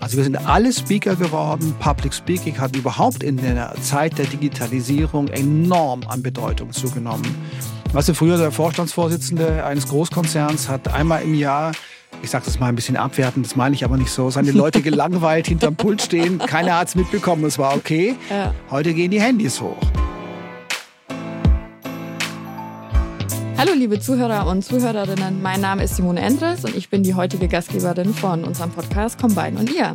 Also wir sind alle Speaker geworden. Public Speaking hat überhaupt in der Zeit der Digitalisierung enorm an Bedeutung zugenommen. Weißt du, früher der Vorstandsvorsitzende eines Großkonzerns hat einmal im Jahr ich sage das mal ein bisschen abwertend, das meine ich aber nicht so, seine Leute gelangweilt hinterm Pult stehen, keiner hat es mitbekommen, es war okay. Ja. Heute gehen die Handys hoch. Hallo liebe Zuhörer und Zuhörerinnen, mein Name ist Simone Endres und ich bin die heutige Gastgeberin von unserem Podcast Combine und ihr.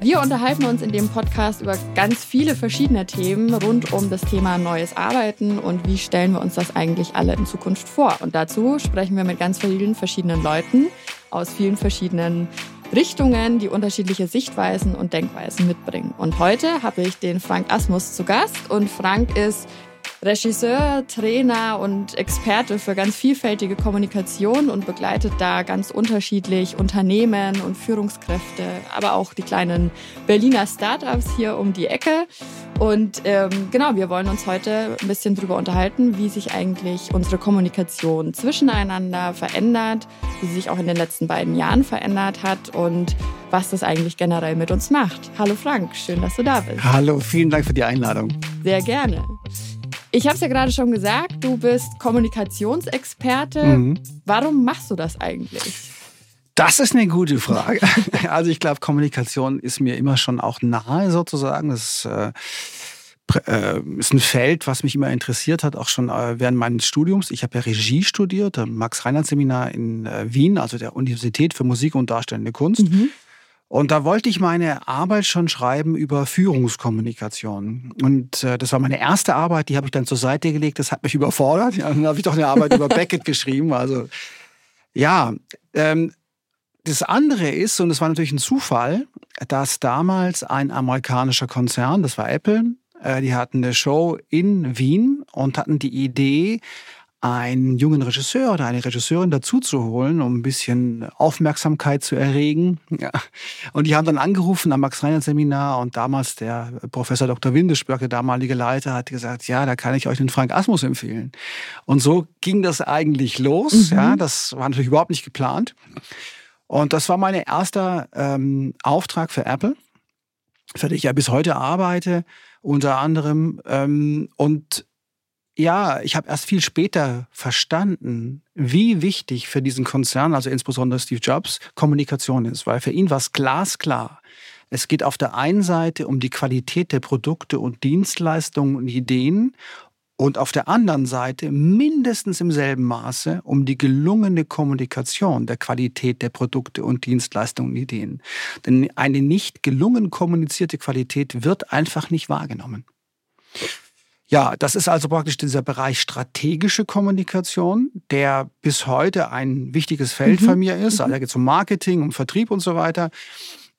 Wir unterhalten uns in dem Podcast über ganz viele verschiedene Themen rund um das Thema neues Arbeiten und wie stellen wir uns das eigentlich alle in Zukunft vor. Und dazu sprechen wir mit ganz vielen verschiedenen Leuten aus vielen verschiedenen Richtungen, die unterschiedliche Sichtweisen und Denkweisen mitbringen. Und heute habe ich den Frank Asmus zu Gast und Frank ist Regisseur, Trainer und Experte für ganz vielfältige Kommunikation und begleitet da ganz unterschiedlich Unternehmen und Führungskräfte, aber auch die kleinen Berliner Startups hier um die Ecke. Und ähm, genau, wir wollen uns heute ein bisschen darüber unterhalten, wie sich eigentlich unsere Kommunikation zwischeneinander verändert, wie sie sich auch in den letzten beiden Jahren verändert hat und was das eigentlich generell mit uns macht. Hallo Frank, schön, dass du da bist. Hallo, vielen Dank für die Einladung. Sehr gerne. Ich habe es ja gerade schon gesagt, du bist Kommunikationsexperte. Mhm. Warum machst du das eigentlich? Das ist eine gute Frage. Also ich glaube, Kommunikation ist mir immer schon auch nahe sozusagen. Das äh, äh, ist ein Feld, was mich immer interessiert hat, auch schon äh, während meines Studiums. Ich habe ja Regie studiert, am Max-Reinhardt-Seminar in äh, Wien, also der Universität für Musik und Darstellende Kunst. Mhm. Und da wollte ich meine Arbeit schon schreiben über Führungskommunikation. Und äh, das war meine erste Arbeit, die habe ich dann zur Seite gelegt. Das hat mich überfordert. Ja, dann habe ich doch eine Arbeit über Beckett geschrieben. Also ja, ähm, das andere ist, und es war natürlich ein Zufall, dass damals ein amerikanischer Konzern, das war Apple, äh, die hatten eine Show in Wien und hatten die Idee, einen jungen Regisseur oder eine Regisseurin dazu zu holen, um ein bisschen Aufmerksamkeit zu erregen. Ja. Und die haben dann angerufen am Max-Reinhardt-Seminar und damals der Professor Dr. Windesberg, der damalige Leiter, hat gesagt, ja, da kann ich euch den Frank Asmus empfehlen. Und so ging das eigentlich los. Mhm. Ja, das war natürlich überhaupt nicht geplant. Und das war mein erster ähm, Auftrag für Apple, für den ich ja bis heute arbeite, unter anderem. Ähm, und ja, ich habe erst viel später verstanden, wie wichtig für diesen Konzern, also insbesondere Steve Jobs, Kommunikation ist, weil für ihn war es glasklar. Es geht auf der einen Seite um die Qualität der Produkte und Dienstleistungen und Ideen und auf der anderen Seite mindestens im selben Maße um die gelungene Kommunikation der Qualität der Produkte und Dienstleistungen und Ideen. Denn eine nicht gelungen kommunizierte Qualität wird einfach nicht wahrgenommen. Ja, das ist also praktisch dieser Bereich strategische Kommunikation, der bis heute ein wichtiges Feld mhm. von mir ist. Also da geht es um Marketing, um Vertrieb und so weiter.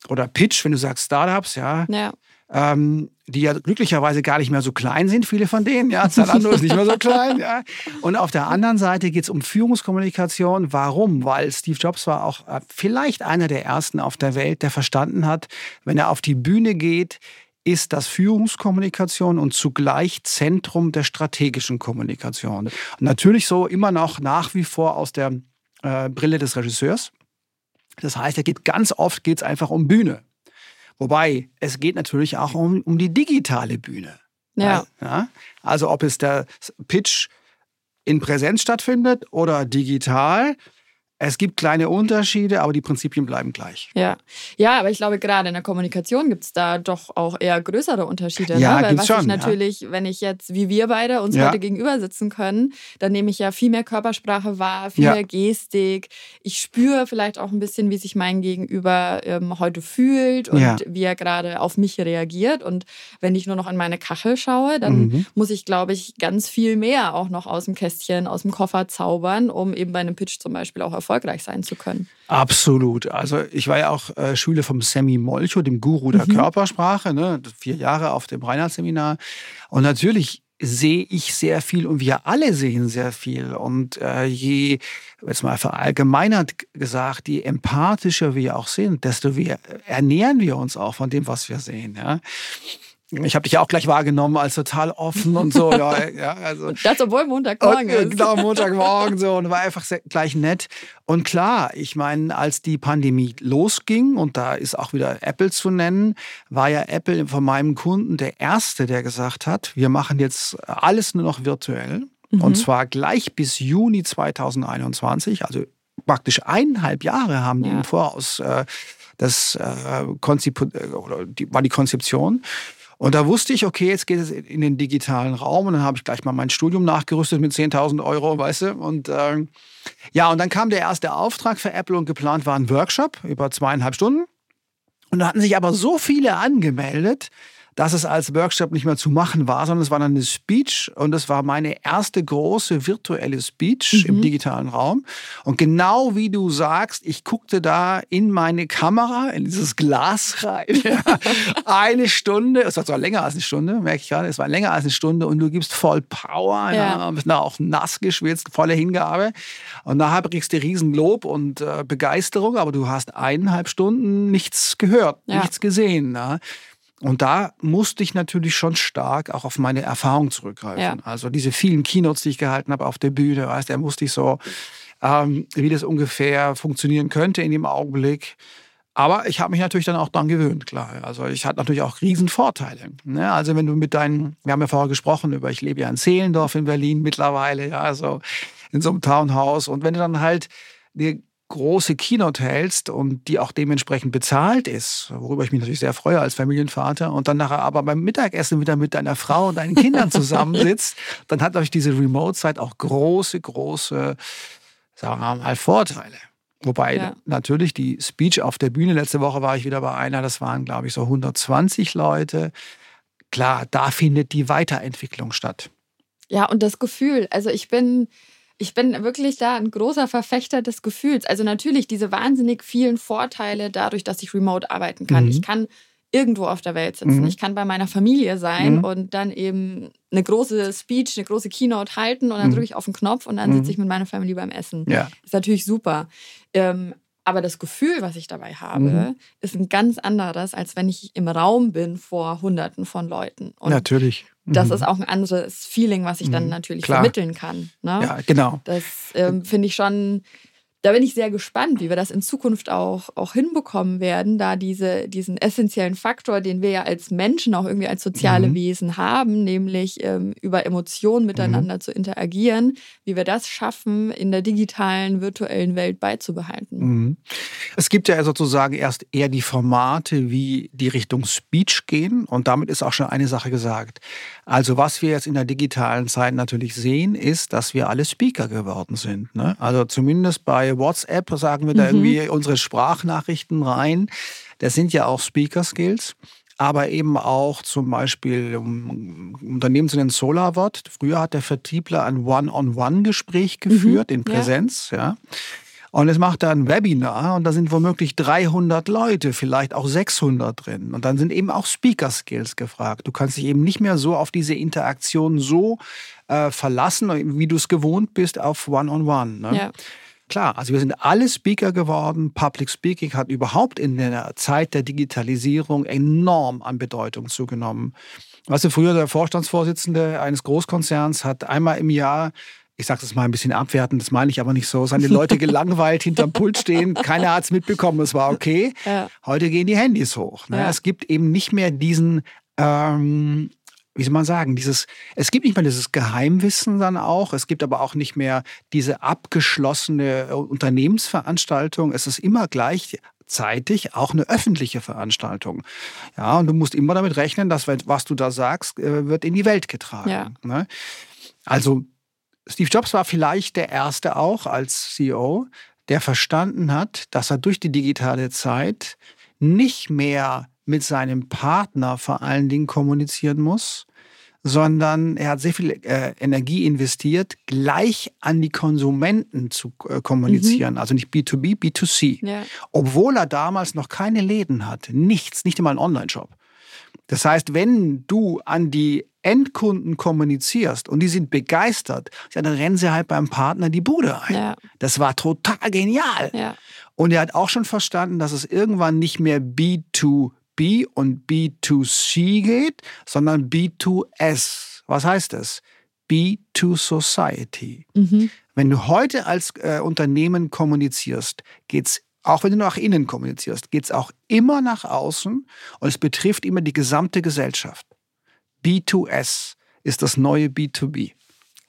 Oder Pitch, wenn du sagst Startups, ja. ja. Ähm, die ja glücklicherweise gar nicht mehr so klein sind, viele von denen. Ja, Zalando ist nicht mehr so klein. Ja. Und auf der anderen Seite geht es um Führungskommunikation. Warum? Weil Steve Jobs war auch äh, vielleicht einer der ersten auf der Welt, der verstanden hat, wenn er auf die Bühne geht, ist das Führungskommunikation und zugleich Zentrum der strategischen Kommunikation. Natürlich so immer noch nach wie vor aus der äh, Brille des Regisseurs. Das heißt, er geht ganz oft geht's einfach um Bühne. Wobei es geht natürlich auch um, um die digitale Bühne. Ja. ja. Also ob es der Pitch in Präsenz stattfindet oder digital, es gibt kleine Unterschiede, aber die Prinzipien bleiben gleich. Ja, ja aber ich glaube, gerade in der Kommunikation gibt es da doch auch eher größere Unterschiede. Ja, ne? Weil was schon, ich natürlich, ja. wenn ich jetzt, wie wir beide, uns ja. heute gegenüber sitzen können, dann nehme ich ja viel mehr Körpersprache wahr, viel ja. mehr Gestik. Ich spüre vielleicht auch ein bisschen, wie sich mein Gegenüber ähm, heute fühlt und wie er gerade auf mich reagiert. Und wenn ich nur noch an meine Kachel schaue, dann mhm. muss ich, glaube ich, ganz viel mehr auch noch aus dem Kästchen, aus dem Koffer zaubern, um eben bei einem Pitch zum Beispiel auch erfolgreich sein zu können. Absolut. Also ich war ja auch äh, Schüler vom Sammy Molcho, dem Guru der mhm. Körpersprache, ne? vier Jahre auf dem Reinhardt-Seminar. Und natürlich sehe ich sehr viel und wir alle sehen sehr viel. Und äh, je, jetzt mal verallgemeinert gesagt, je empathischer wir auch sind, desto mehr ernähren wir uns auch von dem, was wir sehen. Ja? Ich habe dich ja auch gleich wahrgenommen als total offen und so. ja, ja, also. Und das, obwohl Montagmorgen ist. Genau, Montagmorgen so und war einfach sehr, gleich nett. Und klar, ich meine, als die Pandemie losging, und da ist auch wieder Apple zu nennen, war ja Apple von meinem Kunden der Erste, der gesagt hat, wir machen jetzt alles nur noch virtuell. Mhm. Und zwar gleich bis Juni 2021, also praktisch eineinhalb Jahre haben die ja. im Voraus äh, das äh, Konzip äh, oder die, war die Konzeption. Und da wusste ich, okay, jetzt geht es in den digitalen Raum. Und dann habe ich gleich mal mein Studium nachgerüstet mit 10.000 Euro, weißt du. Und äh, ja, und dann kam der erste Auftrag für Apple und geplant war ein Workshop über zweieinhalb Stunden. Und da hatten sich aber so viele angemeldet, dass es als Workshop nicht mehr zu machen war, sondern es war dann eine Speech und es war meine erste große virtuelle Speech mhm. im digitalen Raum. Und genau wie du sagst, ich guckte da in meine Kamera, in dieses Glas rein, eine Stunde, es war zwar länger als eine Stunde, merke ich gerade, es war länger als eine Stunde und du gibst voll Power, ja. ja bist auch nass geschwitzt, volle Hingabe. Und nachher kriegst du Riesenlob und äh, Begeisterung, aber du hast eineinhalb Stunden nichts gehört, ja. nichts gesehen. Ja. Und da musste ich natürlich schon stark auch auf meine Erfahrung zurückgreifen. Ja. Also diese vielen Keynotes, die ich gehalten habe auf der Bühne, weißt, da musste ich so, ähm, wie das ungefähr funktionieren könnte in dem Augenblick. Aber ich habe mich natürlich dann auch daran gewöhnt, klar. Also ich hatte natürlich auch Riesenvorteile. Ne? Also wenn du mit deinen, wir haben ja vorher gesprochen über, ich lebe ja in Zehlendorf in Berlin mittlerweile, ja, also in so einem Townhouse. Und wenn du dann halt dir große Keynote hältst und die auch dementsprechend bezahlt ist, worüber ich mich natürlich sehr freue als Familienvater, und dann nachher aber beim Mittagessen wieder mit deiner Frau und deinen Kindern zusammensitzt, dann hat euch diese Remote-Zeit auch große, große, sagen wir mal, Vorteile. Wobei ja. natürlich die Speech auf der Bühne, letzte Woche war ich wieder bei einer, das waren, glaube ich, so 120 Leute. Klar, da findet die Weiterentwicklung statt. Ja, und das Gefühl, also ich bin, ich bin wirklich da ein großer Verfechter des Gefühls. Also natürlich diese wahnsinnig vielen Vorteile dadurch, dass ich remote arbeiten kann. Mhm. Ich kann irgendwo auf der Welt sitzen. Mhm. Ich kann bei meiner Familie sein mhm. und dann eben eine große Speech, eine große Keynote halten und dann mhm. drücke ich auf den Knopf und dann sitze mhm. ich mit meiner Familie beim Essen. Ja. Ist natürlich super. Ähm, aber das Gefühl, was ich dabei habe, mhm. ist ein ganz anderes, als wenn ich im Raum bin vor Hunderten von Leuten. Und Natürlich das mhm. ist auch ein anderes Feeling, was ich dann mhm. natürlich Klar. vermitteln kann. Ne? Ja, genau. Das ähm, finde ich schon da bin ich sehr gespannt, wie wir das in Zukunft auch, auch hinbekommen werden, da diese, diesen essentiellen Faktor, den wir ja als Menschen auch irgendwie als soziale mhm. Wesen haben, nämlich ähm, über Emotionen miteinander mhm. zu interagieren, wie wir das schaffen, in der digitalen, virtuellen Welt beizubehalten. Mhm. Es gibt ja sozusagen erst eher die Formate, wie die Richtung Speech gehen und damit ist auch schon eine Sache gesagt. Also was wir jetzt in der digitalen Zeit natürlich sehen, ist, dass wir alle Speaker geworden sind. Ne? Also zumindest bei WhatsApp sagen wir da mhm. irgendwie unsere Sprachnachrichten rein. Das sind ja auch Speaker-Skills aber eben auch zum Beispiel, um Unternehmen zu nennen, SolarWort. Früher hat der Vertriebler ein One-on-One-Gespräch mhm. geführt mhm, in Präsenz. Ja. ja. Und es macht da ein Webinar und da sind womöglich 300 Leute, vielleicht auch 600 drin. Und dann sind eben auch Speaker-Skills gefragt. Du kannst dich eben nicht mehr so auf diese Interaktion so äh, verlassen, wie du es gewohnt bist auf One-on-One. -on -One, ne? ja. Klar, also wir sind alle Speaker geworden. Public Speaking hat überhaupt in der Zeit der Digitalisierung enorm an Bedeutung zugenommen. Weißt du, früher der Vorstandsvorsitzende eines Großkonzerns hat einmal im Jahr ich sage das mal ein bisschen abwertend, das meine ich aber nicht so, seine Leute gelangweilt hinterm Pult stehen, keiner hat es mitbekommen, es war okay. Ja. Heute gehen die Handys hoch. Ne? Ja. Es gibt eben nicht mehr diesen ähm, wie soll man sagen, dieses, es gibt nicht mehr dieses Geheimwissen dann auch, es gibt aber auch nicht mehr diese abgeschlossene äh, Unternehmensveranstaltung. Es ist immer gleichzeitig auch eine öffentliche Veranstaltung. Ja, und du musst immer damit rechnen, dass was du da sagst, äh, wird in die Welt getragen. Ja. Ne? Also Steve Jobs war vielleicht der erste auch als CEO, der verstanden hat, dass er durch die digitale Zeit nicht mehr mit seinem Partner vor allen Dingen kommunizieren muss, sondern er hat sehr viel äh, Energie investiert, gleich an die Konsumenten zu äh, kommunizieren. Mhm. Also nicht B2B, B2C. Ja. Obwohl er damals noch keine Läden hatte. Nichts, nicht einmal einen Online-Shop. Das heißt, wenn du an die Endkunden kommunizierst und die sind begeistert, dann rennen sie halt beim Partner die Bude ein. Ja. Das war total genial. Ja. Und er hat auch schon verstanden, dass es irgendwann nicht mehr B2 B und B2C geht, sondern B2S. Was heißt das? B2 Society. Mhm. Wenn du heute als äh, Unternehmen kommunizierst, geht's auch wenn du nach innen kommunizierst, geht's auch immer nach außen und es betrifft immer die gesamte Gesellschaft. B2S ist das neue B2B.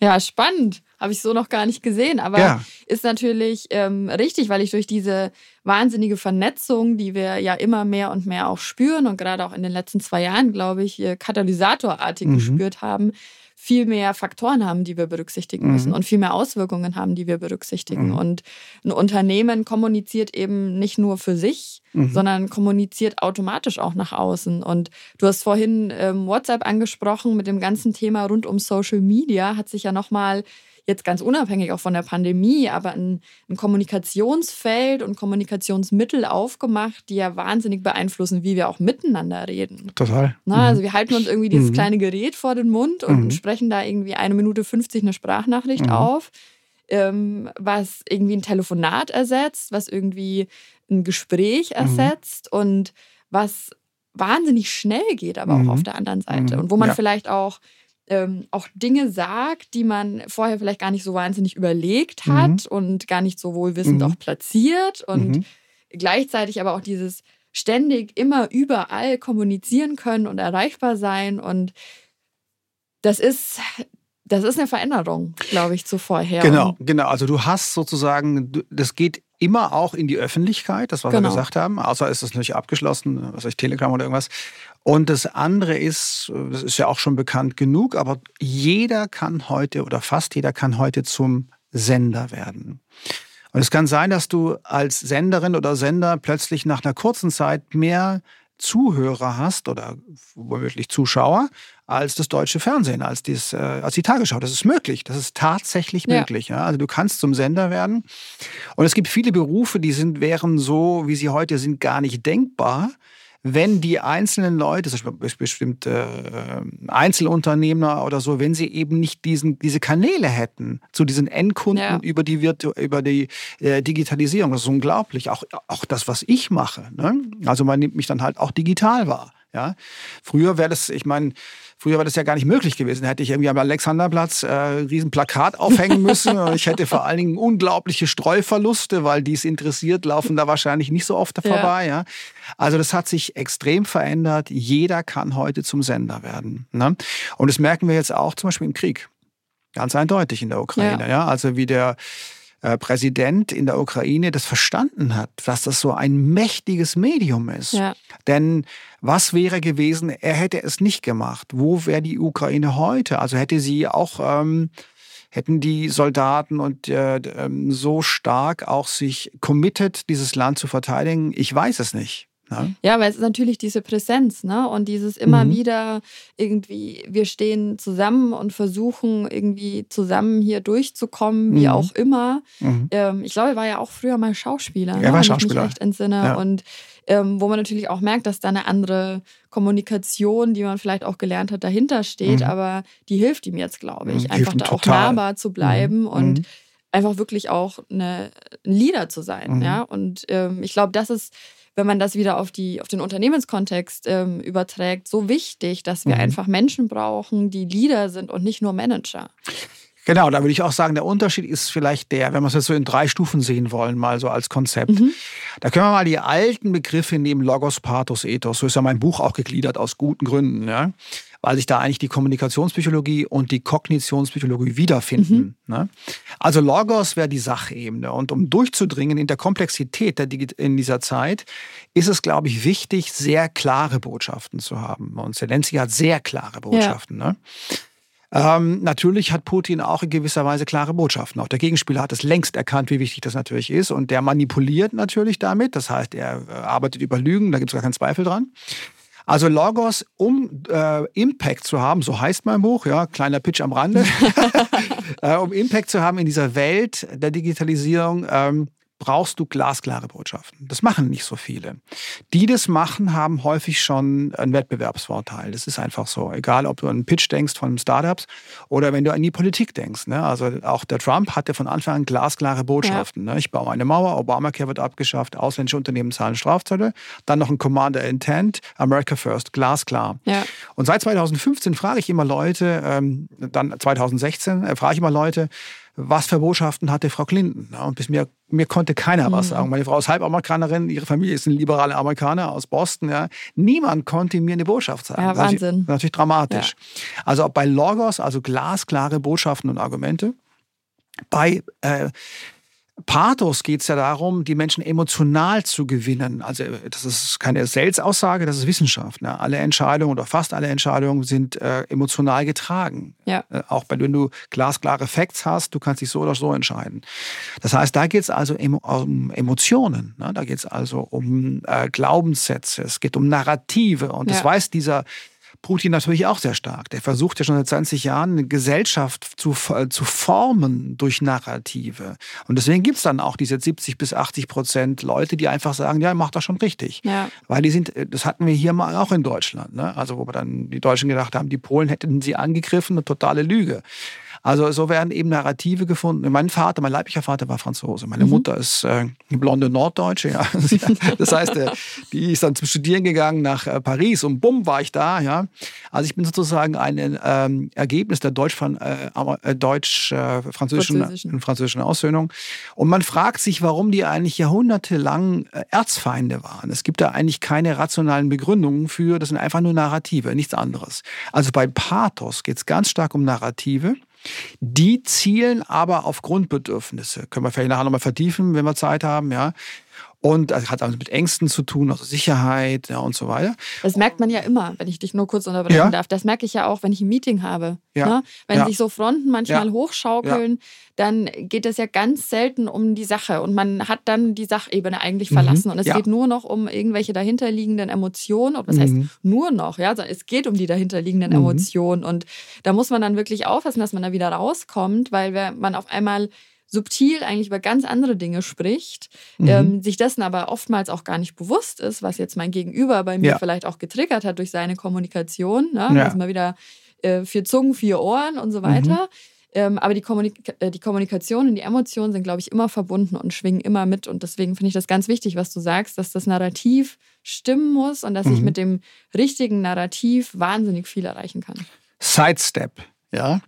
Ja, spannend. Habe ich so noch gar nicht gesehen. Aber ja. ist natürlich ähm, richtig, weil ich durch diese wahnsinnige Vernetzung, die wir ja immer mehr und mehr auch spüren und gerade auch in den letzten zwei Jahren, glaube ich, katalysatorartig mhm. gespürt haben, viel mehr Faktoren haben, die wir berücksichtigen müssen mhm. und viel mehr Auswirkungen haben, die wir berücksichtigen. Mhm. Und ein Unternehmen kommuniziert eben nicht nur für sich, mhm. sondern kommuniziert automatisch auch nach außen. Und du hast vorhin ähm, WhatsApp angesprochen mit dem ganzen Thema rund um Social Media, hat sich ja nochmal jetzt ganz unabhängig auch von der Pandemie, aber ein, ein Kommunikationsfeld und Kommunikationsmittel aufgemacht, die ja wahnsinnig beeinflussen, wie wir auch miteinander reden. Total. Na, mhm. Also wir halten uns irgendwie dieses mhm. kleine Gerät vor den Mund und mhm. sprechen da irgendwie eine Minute 50 eine Sprachnachricht mhm. auf. Ähm, was irgendwie ein Telefonat ersetzt, was irgendwie ein Gespräch mhm. ersetzt und was wahnsinnig schnell geht, aber auch mhm. auf der anderen Seite. Und wo man ja. vielleicht auch ähm, auch Dinge sagt, die man vorher vielleicht gar nicht so wahnsinnig überlegt hat mhm. und gar nicht so wohlwissend mhm. auch platziert und mhm. gleichzeitig aber auch dieses ständig immer überall kommunizieren können und erreichbar sein und das ist das ist eine Veränderung, glaube ich, zu vorher. Genau, genau. Also du hast sozusagen, das geht immer auch in die Öffentlichkeit, das was genau. wir gesagt haben, außer ist das natürlich abgeschlossen, was weiß ich, Telegram oder irgendwas. Und das andere ist, das ist ja auch schon bekannt genug, aber jeder kann heute oder fast jeder kann heute zum Sender werden. Und es kann sein, dass du als Senderin oder Sender plötzlich nach einer kurzen Zeit mehr Zuhörer hast oder womöglich Zuschauer als das deutsche Fernsehen, als, dies, äh, als die Tagesschau. Das ist möglich. Das ist tatsächlich ja. möglich. Ja? Also du kannst zum Sender werden. Und es gibt viele Berufe, die sind, wären so, wie sie heute sind, gar nicht denkbar wenn die einzelnen Leute, bestimmt äh, Einzelunternehmer oder so, wenn sie eben nicht diesen, diese Kanäle hätten zu diesen Endkunden ja. über die, über die äh, Digitalisierung. Das ist unglaublich. Auch, auch das, was ich mache. Ne? Also man nimmt mich dann halt auch digital wahr. Ja? Früher wäre das, ich meine, Früher war das ja gar nicht möglich gewesen. Da hätte ich irgendwie am Alexanderplatz äh, ein riesen Plakat aufhängen müssen. ich hätte vor allen Dingen unglaubliche Streuverluste, weil die es interessiert, laufen da wahrscheinlich nicht so oft vorbei. Ja. ja. Also das hat sich extrem verändert. Jeder kann heute zum Sender werden. Ne? Und das merken wir jetzt auch zum Beispiel im Krieg. Ganz eindeutig in der Ukraine. Ja. ja? Also wie der äh, Präsident in der Ukraine das verstanden hat, dass das so ein mächtiges Medium ist. Ja. Denn was wäre gewesen, er hätte es nicht gemacht? Wo wäre die Ukraine heute? Also hätte sie auch, ähm, hätten die Soldaten und äh, ähm, so stark auch sich committed, dieses Land zu verteidigen? Ich weiß es nicht. Ne? Ja, weil es ist natürlich diese Präsenz, ne? Und dieses immer mhm. wieder irgendwie, wir stehen zusammen und versuchen irgendwie zusammen hier durchzukommen, wie mhm. auch immer. Mhm. Ähm, ich glaube, er war ja auch früher mal Schauspieler. Er ne? war Schauspieler. Wenn ich mich recht entsinne. Ja. Und ähm, wo man natürlich auch merkt, dass da eine andere Kommunikation, die man vielleicht auch gelernt hat, dahinter steht, mhm. aber die hilft ihm jetzt, glaube ich, mhm. einfach da auch nahbar zu bleiben mhm. und einfach wirklich auch eine, ein Leader zu sein. Ja? Und ähm, ich glaube, das ist wenn man das wieder auf, die, auf den Unternehmenskontext ähm, überträgt, so wichtig, dass wir mhm. einfach Menschen brauchen, die Leader sind und nicht nur Manager. Genau, da würde ich auch sagen, der Unterschied ist vielleicht der, wenn wir es jetzt so in drei Stufen sehen wollen, mal so als Konzept. Mhm. Da können wir mal die alten Begriffe nehmen, Logos, Pathos, Ethos. So ist ja mein Buch auch gegliedert aus guten Gründen. Ja? Weil sich da eigentlich die Kommunikationspsychologie und die Kognitionspsychologie wiederfinden. Mhm. Ne? Also Logos wäre die Sachebene. Und um durchzudringen in der Komplexität der in dieser Zeit, ist es, glaube ich, wichtig, sehr klare Botschaften zu haben. Und Zelensky hat sehr klare Botschaften. Ja. Ne? Ähm, natürlich hat Putin auch in gewisser Weise klare Botschaften. Auch der Gegenspieler hat es längst erkannt, wie wichtig das natürlich ist. Und der manipuliert natürlich damit. Das heißt, er äh, arbeitet über Lügen, da gibt es gar keinen Zweifel dran. Also Logos, um äh, Impact zu haben, so heißt mein Buch, ja, kleiner Pitch am Rande, äh, um Impact zu haben in dieser Welt der Digitalisierung, ähm, brauchst du glasklare Botschaften. Das machen nicht so viele. Die das machen, haben häufig schon einen Wettbewerbsvorteil. Das ist einfach so. Egal, ob du an einen Pitch denkst von Startups oder wenn du an die Politik denkst. Ne? Also auch der Trump hatte von Anfang an glasklare Botschaften. Ja. Ne? Ich baue eine Mauer, Obamacare wird abgeschafft, ausländische Unternehmen zahlen Strafzölle, dann noch ein Commander Intent, America First, glasklar. Ja. Und seit 2015 frage ich immer Leute, ähm, dann 2016 äh, frage ich immer Leute, was für Botschaften hatte Frau Clinton? Und bis mir, mir konnte keiner was mhm. sagen. Meine Frau ist Halbamerikanerin, ihre Familie ist ein liberaler Amerikaner aus Boston. Ja. Niemand konnte mir eine Botschaft sagen. Ja, Wahnsinn. Natürlich, natürlich dramatisch. Ja. Also bei Logos, also glasklare Botschaften und Argumente. Bei äh, Pathos geht es ja darum, die Menschen emotional zu gewinnen. Also das ist keine Selbstaussage, das ist Wissenschaft. Ne? Alle Entscheidungen oder fast alle Entscheidungen sind äh, emotional getragen. Ja. Äh, auch wenn du glasklare Facts hast, du kannst dich so oder so entscheiden. Das heißt, da geht es also um Emotionen. Ne? Da geht es also um äh, Glaubenssätze, es geht um Narrative. Und ja. das weiß dieser Putin natürlich auch sehr stark. Der versucht ja schon seit 20 Jahren eine Gesellschaft zu, äh, zu formen durch Narrative. Und deswegen gibt es dann auch diese 70 bis 80 Prozent Leute, die einfach sagen, ja, macht das schon richtig. Ja. Weil die sind, äh, das hatten wir hier mal auch in Deutschland. Ne? Also wo wir dann die Deutschen gedacht haben, die Polen hätten sie angegriffen, eine totale Lüge. Also so werden eben Narrative gefunden. Mein Vater, mein leiblicher Vater war Franzose. Meine mhm. Mutter ist äh, eine blonde Norddeutsche. Ja. Das heißt, äh, die ist dann zum Studieren gegangen nach äh, Paris und bumm war ich da. Ja. Also ich bin sozusagen ein ähm, Ergebnis der deutsch-französischen äh, Deutsch, äh, französischen, französischen Aussöhnung. Und man fragt sich, warum die eigentlich jahrhundertelang äh, Erzfeinde waren. Es gibt da eigentlich keine rationalen Begründungen für. Das sind einfach nur Narrative, nichts anderes. Also bei Pathos geht es ganz stark um Narrative. Die zielen aber auf Grundbedürfnisse. Können wir vielleicht nachher nochmal vertiefen, wenn wir Zeit haben, ja. Und das hat also mit Ängsten zu tun, also Sicherheit ja, und so weiter. Das merkt man ja immer, wenn ich dich nur kurz unterbrechen ja. darf. Das merke ich ja auch, wenn ich ein Meeting habe. Ja. Ne? Wenn sich so Fronten manchmal hochschaukeln, dann geht es ja ganz selten um die Sache. Und man hat dann die Sachebene eigentlich mhm. verlassen. Und es geht nur noch um irgendwelche dahinterliegenden Emotionen. Und was mhm. heißt nur noch? Ja, es geht um die dahinterliegenden mhm. Emotionen. Und da muss man dann wirklich aufpassen, dass man da wieder rauskommt, weil man auf einmal subtil eigentlich über ganz andere Dinge spricht, mhm. ähm, sich dessen aber oftmals auch gar nicht bewusst ist, was jetzt mein Gegenüber bei mir ja. vielleicht auch getriggert hat durch seine Kommunikation. Ne? Ja. Also mal wieder äh, vier Zungen, vier Ohren und so weiter. Mhm. Ähm, aber die, Kommunik äh, die Kommunikation und die Emotionen sind, glaube ich, immer verbunden und schwingen immer mit. Und deswegen finde ich das ganz wichtig, was du sagst, dass das Narrativ stimmen muss und dass mhm. ich mit dem richtigen Narrativ wahnsinnig viel erreichen kann. Sidestep, ja.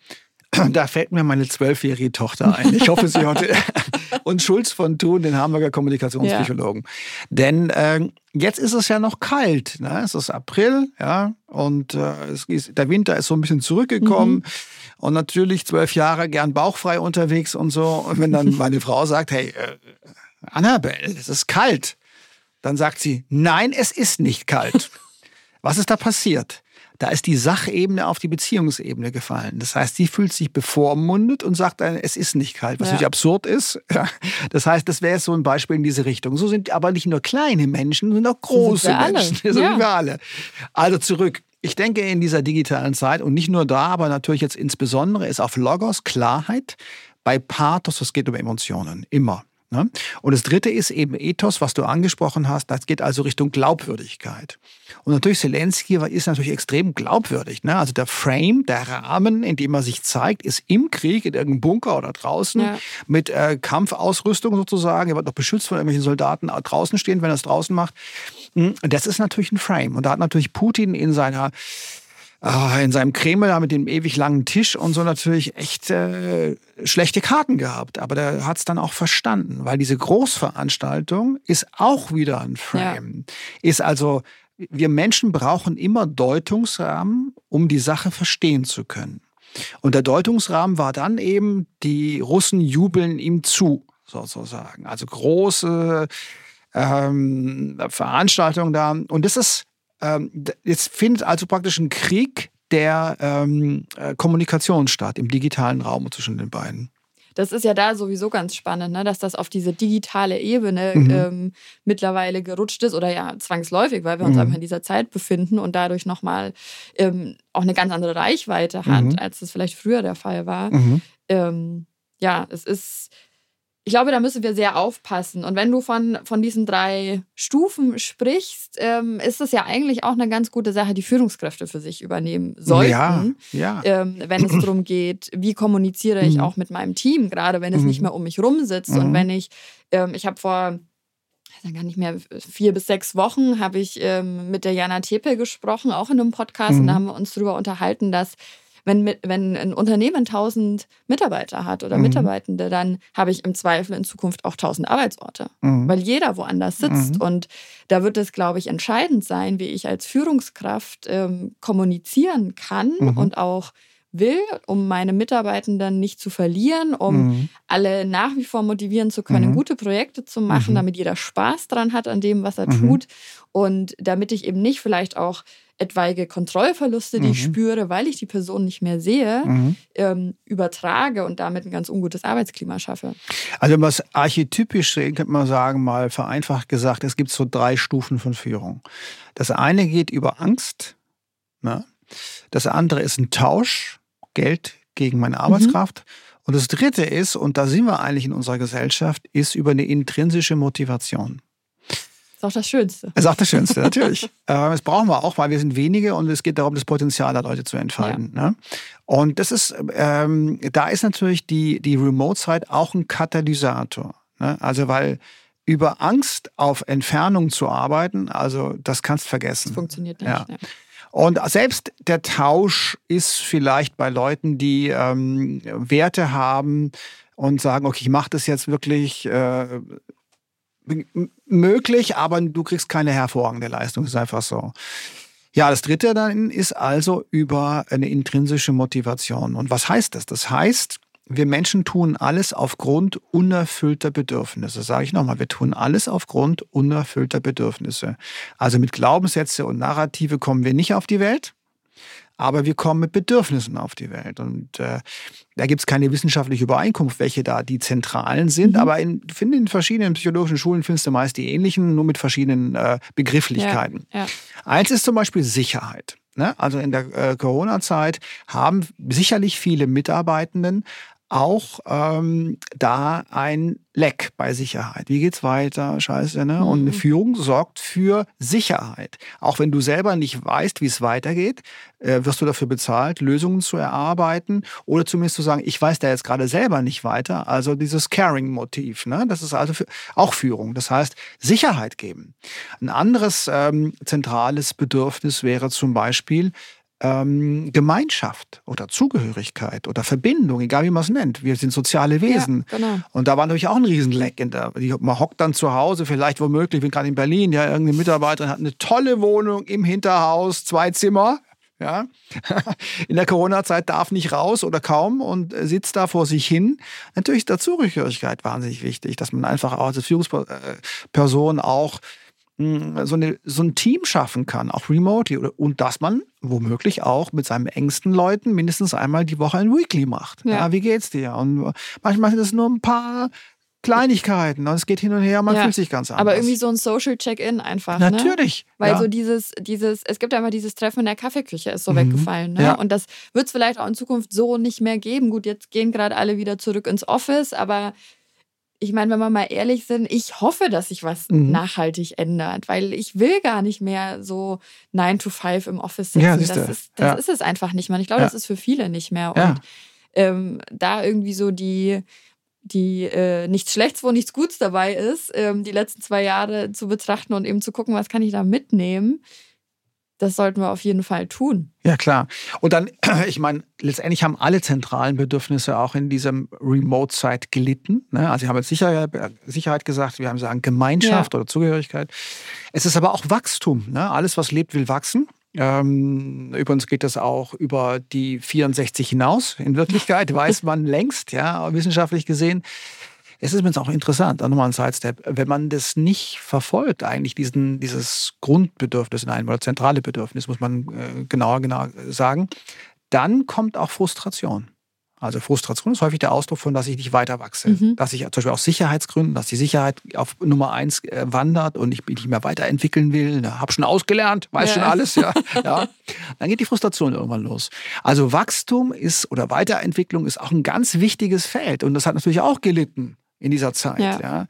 Da fällt mir meine zwölfjährige Tochter ein. Ich hoffe, sie heute und Schulz von Thun, den Hamburger Kommunikationspsychologen. Ja. Denn äh, jetzt ist es ja noch kalt. Ne? Es ist April, ja, und äh, ist, der Winter ist so ein bisschen zurückgekommen. Mhm. Und natürlich zwölf Jahre gern bauchfrei unterwegs und so. Und wenn dann meine Frau sagt, hey, äh, Annabelle, es ist kalt, dann sagt sie, nein, es ist nicht kalt. Was ist da passiert? Da ist die Sachebene auf die Beziehungsebene gefallen. Das heißt, sie fühlt sich bevormundet und sagt, es ist nicht kalt, was ja. natürlich absurd ist. Das heißt, das wäre jetzt so ein Beispiel in diese Richtung. So sind aber nicht nur kleine Menschen, sondern auch große so Menschen. So ja. sind wir alle. Also zurück. Ich denke, in dieser digitalen Zeit und nicht nur da, aber natürlich jetzt insbesondere ist auf Logos Klarheit. Bei Pathos, es geht um Emotionen. Immer. Ne? Und das dritte ist eben Ethos, was du angesprochen hast. Das geht also Richtung Glaubwürdigkeit. Und natürlich Zelensky ist natürlich extrem glaubwürdig. Ne? Also der Frame, der Rahmen, in dem er sich zeigt, ist im Krieg, in irgendeinem Bunker oder draußen ja. mit äh, Kampfausrüstung sozusagen. Er wird noch beschützt von irgendwelchen Soldaten draußen stehen, wenn er es draußen macht. Hm, das ist natürlich ein Frame. Und da hat natürlich Putin in seiner Ah, in seinem Kreml da mit dem ewig langen Tisch und so natürlich echt äh, schlechte Karten gehabt. Aber der hat es dann auch verstanden, weil diese Großveranstaltung ist auch wieder ein Frame. Ja. Ist also, wir Menschen brauchen immer Deutungsrahmen, um die Sache verstehen zu können. Und der Deutungsrahmen war dann eben, die Russen jubeln ihm zu, sozusagen. Also große ähm, Veranstaltungen da. Und das ist ähm, jetzt findet also praktisch ein Krieg der ähm, äh, Kommunikation statt im digitalen Raum zwischen den beiden. Das ist ja da sowieso ganz spannend, ne? dass das auf diese digitale Ebene mhm. ähm, mittlerweile gerutscht ist oder ja zwangsläufig, weil wir uns mhm. einfach in dieser Zeit befinden und dadurch nochmal ähm, auch eine ganz andere Reichweite hat, mhm. als es vielleicht früher der Fall war. Mhm. Ähm, ja, es ist ich glaube, da müssen wir sehr aufpassen. Und wenn du von, von diesen drei Stufen sprichst, ähm, ist es ja eigentlich auch eine ganz gute Sache, die Führungskräfte für sich übernehmen sollten. Ja, ja. Ähm, wenn es darum geht, wie kommuniziere ich mhm. auch mit meinem Team, gerade wenn es mhm. nicht mehr um mich rumsitzt mhm. und wenn ich, ähm, ich habe vor dann gar nicht mehr vier bis sechs Wochen habe ich ähm, mit der Jana Tepe gesprochen, auch in einem Podcast, und da mhm. haben wir uns darüber unterhalten, dass wenn, wenn ein Unternehmen 1000 Mitarbeiter hat oder mhm. Mitarbeitende, dann habe ich im Zweifel in Zukunft auch 1000 Arbeitsorte, mhm. weil jeder woanders sitzt. Mhm. Und da wird es, glaube ich, entscheidend sein, wie ich als Führungskraft ähm, kommunizieren kann mhm. und auch will, um meine Mitarbeitenden nicht zu verlieren, um mhm. alle nach wie vor motivieren zu können, mhm. gute Projekte zu machen, damit jeder Spaß dran hat an dem, was er tut und damit ich eben nicht vielleicht auch etwaige Kontrollverluste, die mhm. ich spüre, weil ich die Person nicht mehr sehe, mhm. ähm, übertrage und damit ein ganz ungutes Arbeitsklima schaffe. Also es archetypisch sehen, könnte man sagen, mal vereinfacht gesagt, es gibt so drei Stufen von Führung. Das eine geht über Angst. Ne? Das andere ist ein Tausch, Geld gegen meine Arbeitskraft. Mhm. Und das dritte ist, und da sind wir eigentlich in unserer Gesellschaft, ist über eine intrinsische Motivation. Ist auch das Schönste. Ist auch das Schönste, natürlich. äh, das brauchen wir auch, weil wir sind wenige und es geht darum, das Potenzial der Leute zu entfalten. Ja. Ne? Und das ist, ähm, da ist natürlich die, die Remote-Zeit auch ein Katalysator. Ne? Also, weil über Angst auf Entfernung zu arbeiten, also das kannst du vergessen. Das funktioniert nicht. Ja. Ja. Und selbst der Tausch ist vielleicht bei Leuten, die ähm, Werte haben und sagen, okay, ich mache das jetzt wirklich äh, möglich, aber du kriegst keine hervorragende Leistung. Ist einfach so. Ja, das dritte dann ist also über eine intrinsische Motivation. Und was heißt das? Das heißt, wir Menschen tun alles aufgrund unerfüllter Bedürfnisse. Sage ich nochmal, wir tun alles aufgrund unerfüllter Bedürfnisse. Also mit Glaubenssätze und Narrative kommen wir nicht auf die Welt aber wir kommen mit Bedürfnissen auf die Welt. Und äh, da gibt es keine wissenschaftliche Übereinkunft, welche da die zentralen sind. Mhm. Aber in, finde in verschiedenen psychologischen Schulen findest du meist die ähnlichen, nur mit verschiedenen äh, Begrifflichkeiten. Ja, ja. Eins ist zum Beispiel Sicherheit. Ne? Also in der äh, Corona-Zeit haben sicherlich viele Mitarbeitenden auch ähm, da ein Leck bei Sicherheit. Wie geht's weiter? Scheiße, ne? Und eine mhm. Führung sorgt für Sicherheit. Auch wenn du selber nicht weißt, wie es weitergeht, äh, wirst du dafür bezahlt, Lösungen zu erarbeiten oder zumindest zu sagen, ich weiß da jetzt gerade selber nicht weiter. Also dieses Caring-Motiv, ne? Das ist also für, auch Führung. Das heißt, Sicherheit geben. Ein anderes ähm, zentrales Bedürfnis wäre zum Beispiel, ähm, Gemeinschaft oder Zugehörigkeit oder Verbindung, egal wie man es nennt. Wir sind soziale Wesen. Ja, genau. Und da war natürlich auch ein Riesenleck in der. Man hockt dann zu Hause, vielleicht womöglich, ich bin gerade in Berlin, ja, irgendeine Mitarbeiterin hat eine tolle Wohnung im Hinterhaus, zwei Zimmer. Ja, in der Corona-Zeit darf nicht raus oder kaum und sitzt da vor sich hin. Natürlich ist der Zugehörigkeit wahnsinnig wichtig, dass man einfach auch als Führungsperson auch so, eine, so ein Team schaffen kann, auch remotely. Und dass man womöglich auch mit seinen engsten Leuten mindestens einmal die Woche ein Weekly macht. Ja. ja wie geht's dir? Und manchmal sind es nur ein paar Kleinigkeiten und es geht hin und her, man ja, fühlt sich ganz anders. Aber irgendwie so ein Social Check-in einfach. Ne? Natürlich. Ne? Weil ja. so dieses, dieses, es gibt einfach dieses Treffen in der Kaffeeküche, ist so mhm. weggefallen. Ne? Ja. Und das wird es vielleicht auch in Zukunft so nicht mehr geben. Gut, jetzt gehen gerade alle wieder zurück ins Office, aber ich meine, wenn wir mal ehrlich sind, ich hoffe, dass sich was mhm. nachhaltig ändert, weil ich will gar nicht mehr so 9 to 5 im Office sitzen. Ja, das, ist, das ja. ist es einfach nicht mehr. Ich glaube, ja. das ist für viele nicht mehr. Und ähm, da irgendwie so die, die äh, nichts Schlechtes, wo nichts Gutes dabei ist, ähm, die letzten zwei Jahre zu betrachten und eben zu gucken, was kann ich da mitnehmen das sollten wir auf jeden Fall tun. Ja, klar. Und dann, ich meine, letztendlich haben alle zentralen Bedürfnisse auch in diesem Remote-Site gelitten. Ne? Also, wir haben jetzt Sicherheit, Sicherheit gesagt, wir haben sagen Gemeinschaft ja. oder Zugehörigkeit. Es ist aber auch Wachstum. Ne? Alles, was lebt, will wachsen. Ähm, übrigens geht das auch über die 64 hinaus. In Wirklichkeit weiß man längst, ja, wissenschaftlich gesehen, es ist übrigens auch interessant, nochmal ein Sidestep, wenn man das nicht verfolgt, eigentlich diesen, dieses Grundbedürfnis in einem oder zentrale Bedürfnis, muss man äh, genauer, genauer sagen, dann kommt auch Frustration. Also Frustration ist häufig der Ausdruck von, dass ich nicht weiter wachse. Mhm. Dass ich zum Beispiel aus Sicherheitsgründen, dass die Sicherheit auf Nummer eins äh, wandert und ich mich nicht mehr weiterentwickeln will. Ne, hab schon ausgelernt, weiß ja. schon alles, ja, ja. Dann geht die Frustration irgendwann los. Also Wachstum ist oder Weiterentwicklung ist auch ein ganz wichtiges Feld und das hat natürlich auch gelitten in dieser Zeit. Ja. Ja.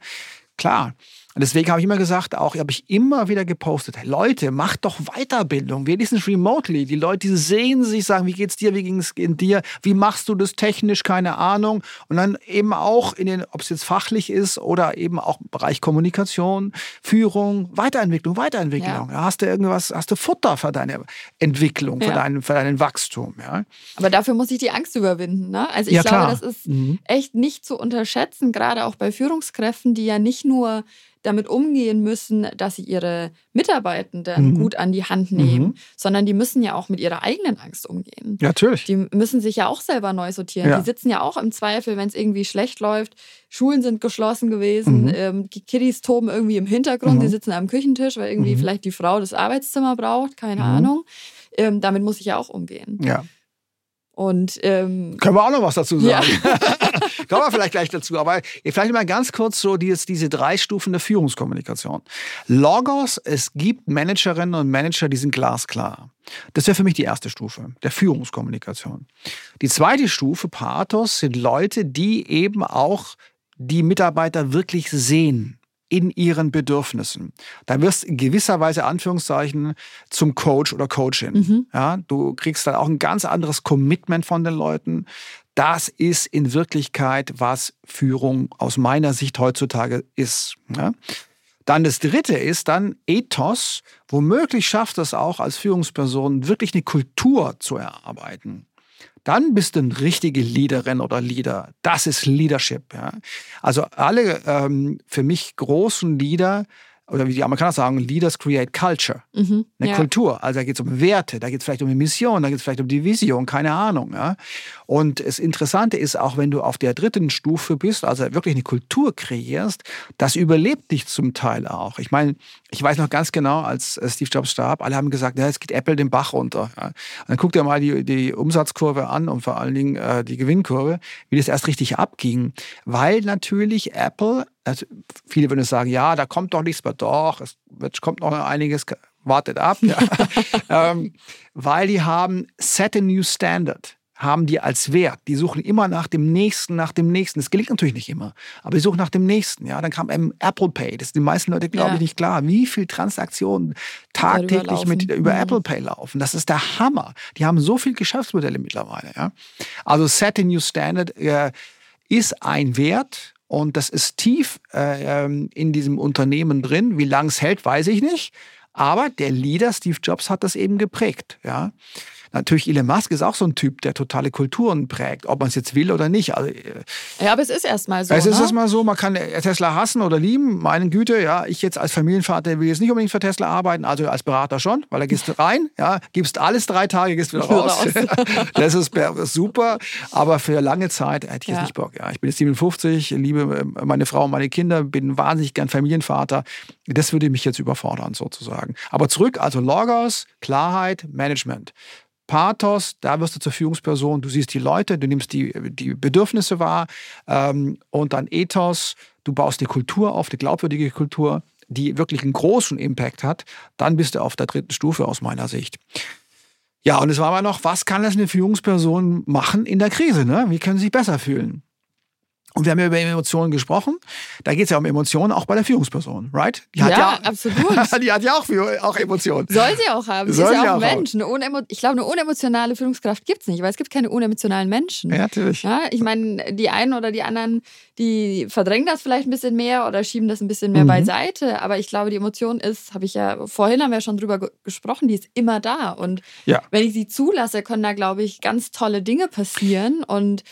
Klar. Und deswegen habe ich immer gesagt, auch habe ich immer wieder gepostet, hey, Leute, macht doch Weiterbildung, wenigstens remotely. Die Leute, die sehen sich, sagen, wie geht's dir, wie ging es dir, wie machst du das technisch, keine Ahnung. Und dann eben auch in den, ob es jetzt fachlich ist oder eben auch im Bereich Kommunikation, Führung, Weiterentwicklung, Weiterentwicklung. Ja. Hast du irgendwas, hast du Futter für deine Entwicklung, für, Ja. deinen, für deinen Wachstum. Ja. Aber dafür muss ich die Angst überwinden. Ne? Also ich Ja, glaube, das ist Mhm. echt nicht zu unterschätzen, gerade auch bei Führungskräften, die ja nicht nur damit umgehen müssen, dass sie ihre Mitarbeitenden Mhm. gut an die Hand nehmen, Mhm. sondern die müssen ja auch mit ihrer eigenen Angst umgehen. Ja, natürlich. Die müssen sich ja auch selber neu sortieren. Ja. Die sitzen ja auch im Zweifel, wenn es irgendwie schlecht läuft. Schulen sind geschlossen gewesen. Mhm. Ähm, die Kiddies toben irgendwie im Hintergrund. Mhm. Die sitzen am Küchentisch, weil irgendwie Mhm. vielleicht die Frau das Arbeitszimmer braucht. Keine Mhm. Ahnung. Ähm, damit muss ich ja auch umgehen. Ja. Und ähm, Können wir auch noch was dazu Ja. Kommen wir vielleicht gleich dazu. Aber vielleicht mal ganz kurz so dieses, diese drei Stufen der Führungskommunikation. Logos, es gibt Managerinnen und Manager, die sind glasklar. Das wäre für mich die erste Stufe der Führungskommunikation. Die zweite Stufe, Pathos, sind Leute, die eben auch die Mitarbeiter wirklich sehen in ihren Bedürfnissen. Da wirst in gewisser Weise Anführungszeichen zum Coach oder Coachin. Mhm. Ja, du kriegst dann auch ein ganz anderes Commitment von den Leuten. Das ist in Wirklichkeit, was Führung aus meiner Sicht heutzutage ist. Ja. Dann das dritte ist dann Ethos. Womöglich schafft es auch als Führungsperson wirklich eine Kultur zu erarbeiten. Dann bist du eine richtige Leaderin oder Leader. Das ist Leadership. Ja. Also alle ähm, für mich großen Leader, oder wie die Amerikaner sagen, Leaders create culture. mhm, Eine ja. Kultur. Also da geht es um Werte, da geht es vielleicht um eine Mission, da geht es vielleicht um die Vision, keine Ahnung. Ja? Und das Interessante ist auch, wenn du auf der dritten Stufe bist, also wirklich eine Kultur kreierst, das überlebt dich zum Teil auch. Ich meine, ich weiß noch ganz genau, als Steve Jobs starb, alle haben gesagt, ja, jetzt geht Apple den Bach runter. Ja? Und dann guckt ihr mal die, die Umsatzkurve an und vor allen Dingen äh, die Gewinnkurve, wie das erst richtig abging. Weil natürlich Apple also viele würden sagen, ja, da kommt doch nichts mehr. Doch, es wird, kommt noch einiges, wartet ab. Ja. ähm, weil die haben set a new standard, haben die als Wert. Die suchen immer nach dem Nächsten, nach dem Nächsten. Das gelingt natürlich nicht immer, aber die suchen nach dem Nächsten. Ja, dann kam eben Apple Pay. Das sind die meisten Leute, glaube Ja. ich, nicht klar. Wie viele Transaktionen tagtäglich mit über Mhm. Apple Pay laufen. Das ist der Hammer. Die haben so viele Geschäftsmodelle mittlerweile. Ja. Also set a new standard äh, ist ein Wert und das ist tief äh, ähm, in diesem Unternehmen drin. Wie lange es hält, weiß ich nicht. Aber der Leader Steve Jobs hat das eben geprägt. Ja. Natürlich, Elon Musk ist auch so ein Typ, der totale Kulturen prägt, ob man es jetzt will oder nicht. Also, äh, Ja, aber es ist erstmal so. es ist ne? erstmal so, man kann Tesla hassen oder lieben. Meine Güte, ja, ich jetzt als Familienvater will jetzt nicht unbedingt für Tesla arbeiten, also als Berater schon, weil da gehst du rein, ja, gibst alles drei Tage, gehst wieder raus. das ist per- super, aber für lange Zeit hätte ich jetzt Ja. nicht Bock. Ja. Ich bin jetzt 57, liebe äh, meine Frau und meine Kinder, bin wahnsinnig gern Familienvater. Das würde mich jetzt überfordern sozusagen. Aber zurück, also Logos, Klarheit, Management. Pathos, da wirst du zur Führungsperson, du siehst die Leute, du nimmst die, die Bedürfnisse wahr ähm, und dann Ethos, du baust die Kultur auf, die glaubwürdige Kultur, die wirklich einen großen Impact hat, dann bist du auf der dritten Stufe aus meiner Sicht. Ja, und es war aber noch, was kann das eine Führungsperson machen in der Krise? Ne? Wie können sie sich besser fühlen? Und wir haben ja über Emotionen gesprochen. Da geht es ja um Emotionen auch bei der Führungsperson, right? Die hat Ja, absolut. die hat ja auch, auch Emotionen. Soll sie auch haben. Sie Soll ist sie ja auch ein. Mensch. Eine unemo ich glaube, eine unemotionale Führungskraft gibt es nicht, weil es gibt keine unemotionalen Menschen. Ja, natürlich. Ja, ich meine, die einen oder die anderen, die verdrängen das vielleicht ein bisschen mehr oder schieben das ein bisschen mehr Mhm. beiseite. Aber ich glaube, die Emotion ist, habe ich ja vorhin haben wir schon drüber ge gesprochen, die ist immer da. Und Ja. wenn ich sie zulasse, können da, glaube ich, ganz tolle Dinge passieren. Und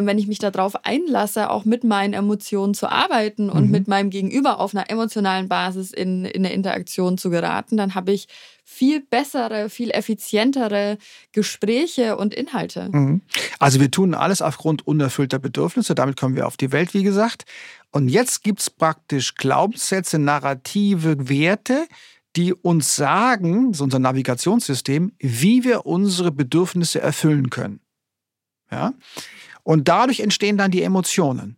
wenn ich mich darauf einlasse, auch mit meinen Emotionen zu arbeiten und Mhm. mit meinem Gegenüber auf einer emotionalen Basis in, in eine Interaktion zu geraten, dann habe ich viel bessere, viel effizientere Gespräche und Inhalte. Mhm. Also wir tun alles aufgrund unerfüllter Bedürfnisse, damit kommen wir auf die Welt, wie gesagt. Und jetzt gibt es praktisch Glaubenssätze, Narrative, Werte, die uns sagen, das ist unser Navigationssystem, wie wir unsere Bedürfnisse erfüllen können. Ja? Und dadurch entstehen dann die Emotionen.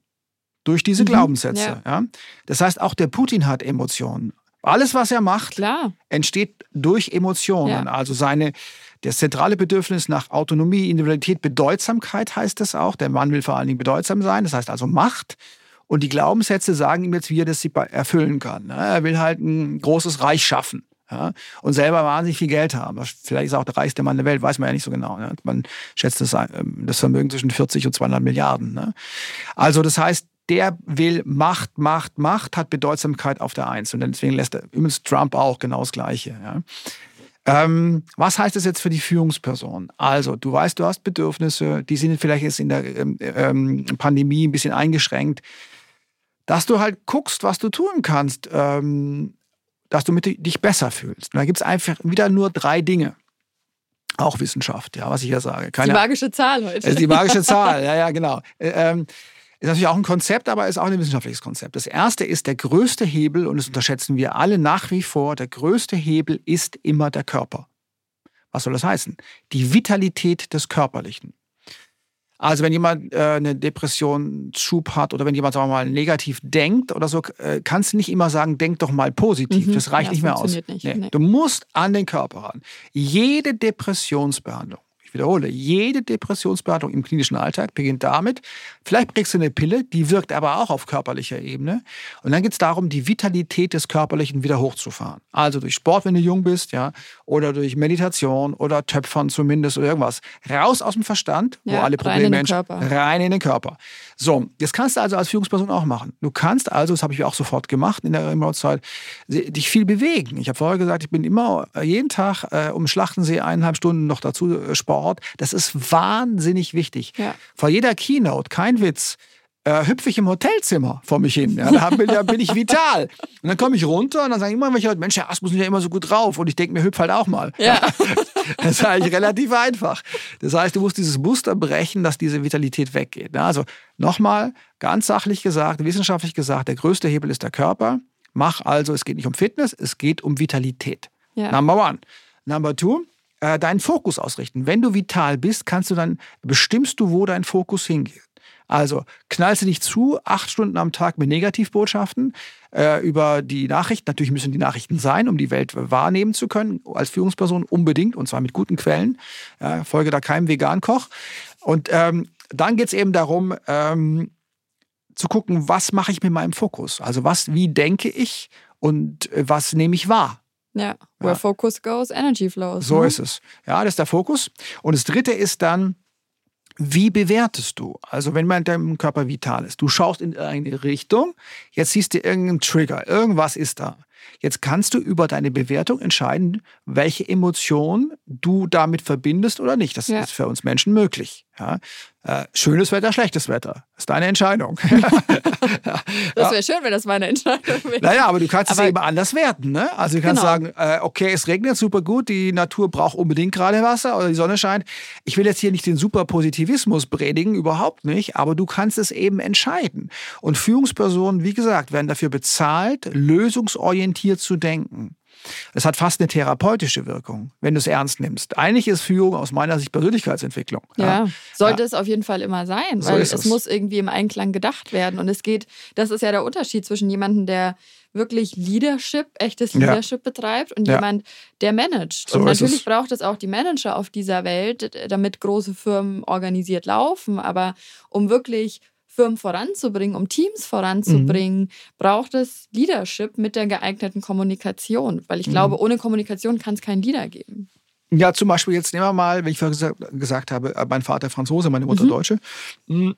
Durch diese Mhm, Glaubenssätze. Ja. Das heißt, auch der Putin hat Emotionen. Alles, was er macht, Klar. entsteht durch Emotionen. Ja. Also seine, das zentrale Bedürfnis nach Autonomie, Individualität, Bedeutsamkeit heißt es auch. Der Mann will vor allen Dingen bedeutsam sein, das heißt also Macht. Und die Glaubenssätze sagen ihm jetzt, wie er das erfüllen kann. Ne? Er will halt ein großes Reich schaffen. Ja, und selber wahnsinnig viel Geld haben. Vielleicht ist er auch der reichste Mann der Welt, weiß man ja nicht so genau. Ne? Man schätzt das, ähm, das, Vermögen zwischen 40 und 200 Milliarden. Ne? Also das heißt, der will Macht, Macht, Macht, hat Bedeutsamkeit auf der Eins. Und deswegen lässt er übrigens Trump auch genau das Gleiche. Ja? Ähm, was heißt das jetzt für die Führungsperson? Also, du weißt, du hast Bedürfnisse, die sind vielleicht jetzt in der ähm, ähm, Pandemie ein bisschen eingeschränkt, dass du halt guckst, was du tun kannst, ähm, dass du mit dich besser fühlst. Und da gibt es einfach wieder nur drei Dinge. Auch Wissenschaft, ja, was ich ja sage. Keine, die magische Zahl heute. Ist die magische Zahl, ja, ja, genau. Äh, ähm, ist natürlich auch ein Konzept, aber ist auch ein wissenschaftliches Konzept. Das erste ist der größte Hebel, und das unterschätzen wir alle nach wie vor, der größte Hebel ist immer der Körper. Was soll das heißen? Die Vitalität des Körperlichen. Also wenn jemand äh, eine Depressionsschub hat oder wenn jemand sagen wir mal negativ denkt oder so, äh, kannst du nicht immer sagen, denk doch mal positiv. Mhm. Das reicht ja, nicht mehr aus. Nicht. Nee. Nee. Du musst an den Körper ran. Jede Depressionsbehandlung wiederhole, jede Depressionsberatung im klinischen Alltag beginnt damit, vielleicht kriegst du eine Pille, die wirkt aber auch auf körperlicher Ebene. Und dann geht es darum, die Vitalität des Körperlichen wieder hochzufahren. Also durch Sport, wenn du jung bist, ja, oder durch Meditation oder Töpfern zumindest oder irgendwas. Raus aus dem Verstand, wo alle Probleme rein in, den Körper. rein in den Körper. So, das kannst du also als Führungsperson auch machen. Du kannst also, das habe ich auch sofort gemacht in der Remote-Zeit, dich viel bewegen. Ich habe vorher gesagt, ich bin immer jeden Tag äh, um Schlachtensee eineinhalb Stunden noch dazu äh, Sport Ort. Das ist wahnsinnig wichtig. Ja. Vor jeder Keynote, kein Witz, äh, hüpfe ich im Hotelzimmer vor mich hin. Ja, da bin, da bin ich vital. Und dann komme ich runter und dann sagen immer welche Leute, Mensch, Herr Asmus ist ja immer so gut drauf. Und ich denke mir, hüpf halt auch mal. Ja. Das ist eigentlich relativ einfach. Das heißt, du musst dieses Muster brechen, dass diese Vitalität weggeht. Also nochmal, ganz sachlich gesagt, wissenschaftlich gesagt, der größte Hebel ist der Körper. Mach also, es geht nicht um Fitness, es geht um Vitalität. Ja. Number one. Number two, äh, deinen Fokus ausrichten. Wenn du vital bist, kannst du dann, bestimmst du, wo dein Fokus hingeht. Also knallst du dich zu, acht Stunden am Tag mit Negativbotschaften äh, über die Nachrichten. Natürlich müssen die Nachrichten sein, um die Welt wahrnehmen zu können, als Führungsperson unbedingt und zwar mit guten Quellen. Ja, folge da keinem Vegan-Koch. Und ähm, dann geht es eben darum, ähm, zu gucken, was mache ich mit meinem Fokus? Also was, wie denke ich und äh, was nehme ich wahr? Ja, where ja. focus goes, energy flows. So ne? ist es. Ja, das ist der Fokus. Und das dritte ist dann, wie bewertest du? Also, wenn man deinem Körper vital ist, du schaust in eine Richtung, jetzt siehst du irgendeinen Trigger, irgendwas ist da. Jetzt kannst du über deine Bewertung entscheiden, welche Emotion du damit verbindest oder nicht. Das ja. ist für uns Menschen möglich. Ja? Äh, schönes Wetter, schlechtes Wetter. Das ist deine Entscheidung. das wäre schön, wenn das meine Entscheidung wäre. Naja, aber du kannst aber es eben anders werten. Ne? Also du kannst genau. sagen, äh, okay, es regnet super gut, die Natur braucht unbedingt gerade Wasser oder die Sonne scheint. Ich will jetzt hier nicht den Superpositivismus predigen, überhaupt nicht, aber du kannst es eben entscheiden. Und Führungspersonen, wie gesagt, werden dafür bezahlt, lösungsorientiert zu denken. Es hat fast eine therapeutische Wirkung, wenn du es ernst nimmst. Eigentlich ist Führung aus meiner Sicht Persönlichkeitsentwicklung. Ja, ja. sollte ja. es auf jeden Fall immer sein, so weil es, es muss irgendwie im Einklang gedacht werden. Und es geht, das ist ja der Unterschied zwischen jemandem, der wirklich Leadership, echtes Leadership ja. betreibt und ja. jemand, der managt. So und natürlich es. braucht es auch die Manager auf dieser Welt, damit große Firmen organisiert laufen. Aber um wirklich Firmen voranzubringen, um Teams voranzubringen, mhm. braucht es Leadership mit der geeigneten Kommunikation. Weil ich mhm. glaube, ohne Kommunikation kann es keinen Leader geben. Ja, zum Beispiel jetzt nehmen wir mal, wenn ich vorher gesagt habe, äh, mein Vater Franzose, meine Mutter mhm. Deutsche. Hm,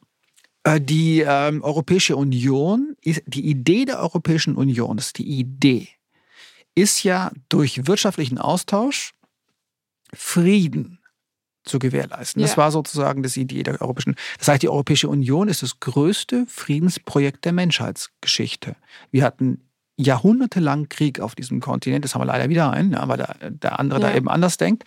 äh, die ähm, Europäische Union, die Idee der Europäischen Union, das ist die Idee, ist ja durch wirtschaftlichen Austausch Frieden zu gewährleisten. Ja. Das war sozusagen das Idee der Europäischen. Das heißt, die Europäische Union ist das größte Friedensprojekt der Menschheitsgeschichte. Wir hatten jahrhundertelang Krieg auf diesem Kontinent. Das haben wir leider wieder einen, weil der, der andere ja. da eben anders denkt.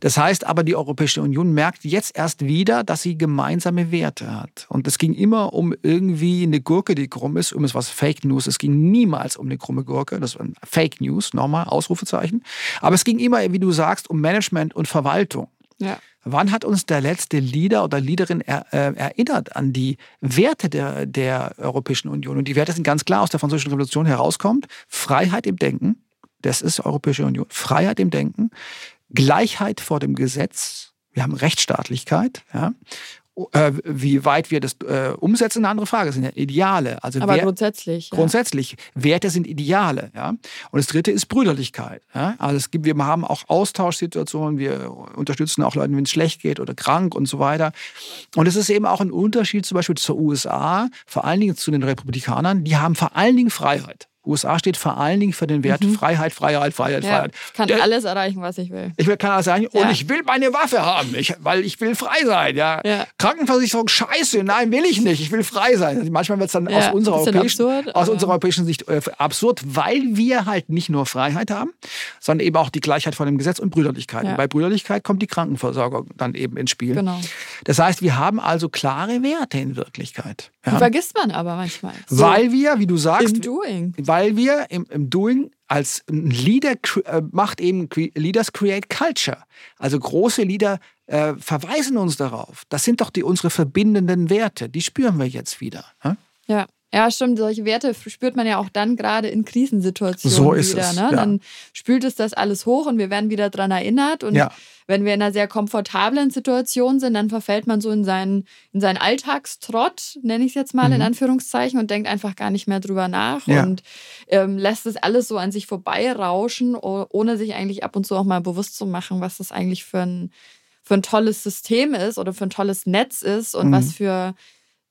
Das heißt aber, die Europäische Union merkt jetzt erst wieder, dass sie gemeinsame Werte hat. Und es ging immer um irgendwie eine Gurke, die krumm ist, um es was Fake News. Es ging niemals um eine krumme Gurke. Das war Fake News, nochmal, Ausrufezeichen. Aber es ging immer, wie du sagst, um Management und Verwaltung. Ja. Wann hat uns der letzte Leader oder Leaderin er, äh, erinnert an die Werte der, der Europäischen Union? Und die Werte sind ganz klar aus der Französischen Revolution herauskommt. Freiheit im Denken, das ist Europäische Union. Freiheit im Denken, Gleichheit vor dem Gesetz, wir haben Rechtsstaatlichkeit, ja, Äh, wie weit wir das äh, umsetzen, eine andere Frage. Das sind ja Ideale. Also Aber wer, grundsätzlich. Ja. Grundsätzlich. Werte sind Ideale. Ja? Und das dritte ist Brüderlichkeit. Ja? Also es gibt, wir haben auch Austauschsituationen, wir unterstützen auch Leute, wenn es schlecht geht oder krank und so weiter. Und es ist eben auch ein Unterschied zum Beispiel zur USA, vor allen Dingen zu den Republikanern. Die haben vor allen Dingen Freiheit. USA steht vor allen Dingen für den Wert mhm. Freiheit, Freiheit, Freiheit, ja, Freiheit. Ich kann alles erreichen, was ich will. Ich kann alles erreichen ja. und ich will meine Waffe haben, ich, weil ich will frei sein. Ja. ja. Krankenversicherung, scheiße, nein, will ich nicht, ich will frei sein. Also manchmal wird es dann aus, unserer europäischen, absurd, aus unserer europäischen Sicht äh, absurd, weil wir halt nicht nur Freiheit haben, sondern eben auch die Gleichheit vor dem Gesetz und Brüderlichkeit. Und bei Brüderlichkeit kommt die Krankenversorgung dann eben ins Spiel. Genau. Das heißt, wir haben also klare Werte in Wirklichkeit. Die vergisst man aber manchmal. So weil wir, wie du sagst, im Doing. weil wir im, im Doing als Leader äh, macht eben Leaders create Culture. Also große Leader äh, verweisen uns darauf. Das sind doch die unsere verbindenden Werte. Die spüren wir jetzt wieder. Hm? Ja. Ja, stimmt. Solche Werte spürt man ja auch dann gerade in Krisensituationen so ist wieder. Es, ne? ja. Dann spült es das alles hoch und wir werden wieder daran erinnert. Und ja. Wenn wir in einer sehr komfortablen Situation sind, dann verfällt man so in seinen, in seinen Alltagstrott, nenne ich es jetzt mal mhm. in Anführungszeichen, und denkt einfach gar nicht mehr drüber nach ja. und ähm, lässt es alles so an sich vorbeirauschen, ohne sich eigentlich ab und zu auch mal bewusst zu machen, was das eigentlich für ein, für ein tolles System ist oder für ein tolles Netz ist und mhm. was für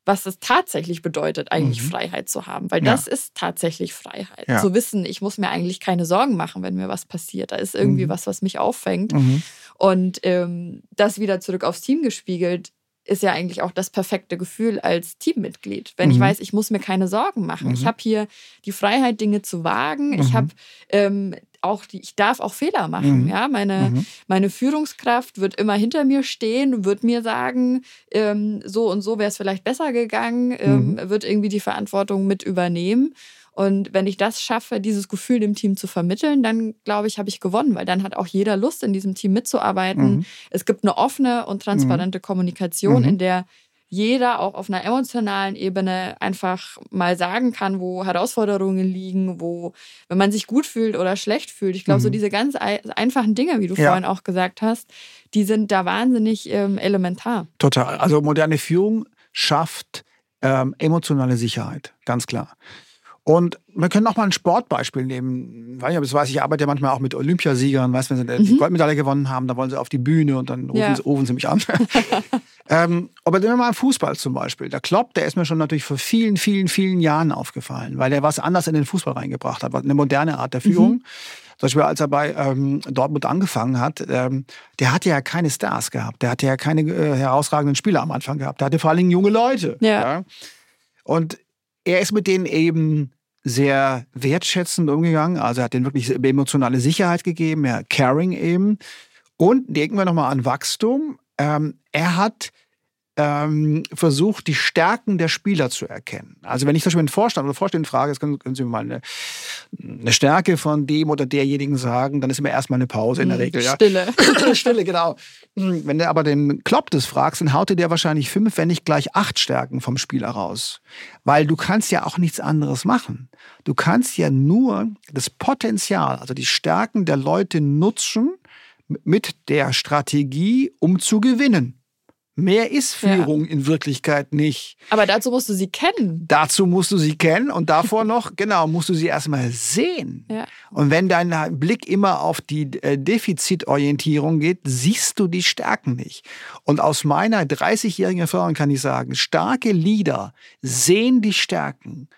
was es tatsächlich bedeutet, eigentlich mhm. Freiheit zu haben. Weil ja. das ist tatsächlich Freiheit. Ja. Zu wissen, ich muss mir eigentlich keine Sorgen machen, wenn mir was passiert. Da ist irgendwie mhm. was, was mich auffängt. Mhm. Und ähm, das wieder zurück aufs Team gespiegelt, ist ja eigentlich auch das perfekte Gefühl als Teammitglied. Wenn ich mhm. weiß, ich muss mir keine Sorgen machen. Ich mhm. habe hier die Freiheit, Dinge zu wagen. Ich mhm. habe ähm, auch ich darf auch Fehler machen. Mhm. Ja, meine, mhm. meine Führungskraft wird immer hinter mir stehen, wird mir sagen, ähm, so und so wäre es vielleicht besser gegangen, ähm, mhm. wird irgendwie die Verantwortung mit übernehmen. Und wenn ich das schaffe, dieses Gefühl dem Team zu vermitteln, dann glaube ich, habe ich gewonnen, weil dann hat auch jeder Lust, in diesem Team mitzuarbeiten. Mhm. Es gibt eine offene und transparente mhm. Kommunikation, mhm. in der jeder auch auf einer emotionalen Ebene einfach mal sagen kann, wo Herausforderungen liegen, wo, wenn man sich gut fühlt oder schlecht fühlt. Ich glaube, mhm. so diese ganz einfachen Dinge, wie du ja. vorhin auch gesagt hast, die sind da wahnsinnig ähm, elementar. Total. Also moderne Führung schafft ähm, emotionale Sicherheit, ganz klar. Und wir können auch mal ein Sportbeispiel nehmen. Weil das weiß ich, ich arbeite ja manchmal auch mit Olympiasiegern, weißt, wenn sie mhm. die Goldmedaille gewonnen haben, dann wollen sie auf die Bühne und dann rufen, ja. sie, rufen sie mich an. ähm, aber nehmen wir mal Fußball zum Beispiel. Der Klopp, der ist mir schon natürlich vor vielen, vielen, vielen Jahren aufgefallen, weil er was anders in den Fußball reingebracht hat, eine moderne Art der Führung. Mhm. Zum Beispiel, als er bei ähm, Dortmund angefangen hat, ähm, der hatte ja keine Stars gehabt. Der hatte ja keine äh, herausragenden Spieler am Anfang gehabt. Der hatte vor allen Dingen junge Leute. Ja. ja. Und er ist mit denen eben sehr wertschätzend umgegangen. Also er hat denen wirklich emotionale Sicherheit gegeben, ja, Caring eben. Und denken wir nochmal an Wachstum. Ähm, er hat ähm, versucht, die Stärken der Spieler zu erkennen. Also wenn ich zum Beispiel einen Vorstand oder Vorstand frage, jetzt können, können Sie mir mal eine, eine, Stärke von dem oder derjenigen sagen, dann ist immer erstmal eine Pause in der hm, Regel. Ja? Stille. Stille, genau. Hm, wenn du aber den Klopp das fragst, dann haut der wahrscheinlich fünf, wenn nicht gleich acht Stärken vom Spieler raus. Weil du kannst ja auch nichts anderes machen. Du kannst ja nur das Potenzial, also die Stärken der Leute nutzen mit der Strategie, um zu gewinnen. Mehr ist Führung ja. in Wirklichkeit nicht. Aber dazu musst du sie kennen. Dazu musst du sie kennen und davor noch, genau, musst du sie erstmal sehen. Ja. Und wenn dein Blick immer auf die äh, Defizitorientierung geht, siehst du die Stärken nicht. Und aus meiner 30-jährigen Erfahrung kann ich sagen, starke Leader sehen die Stärken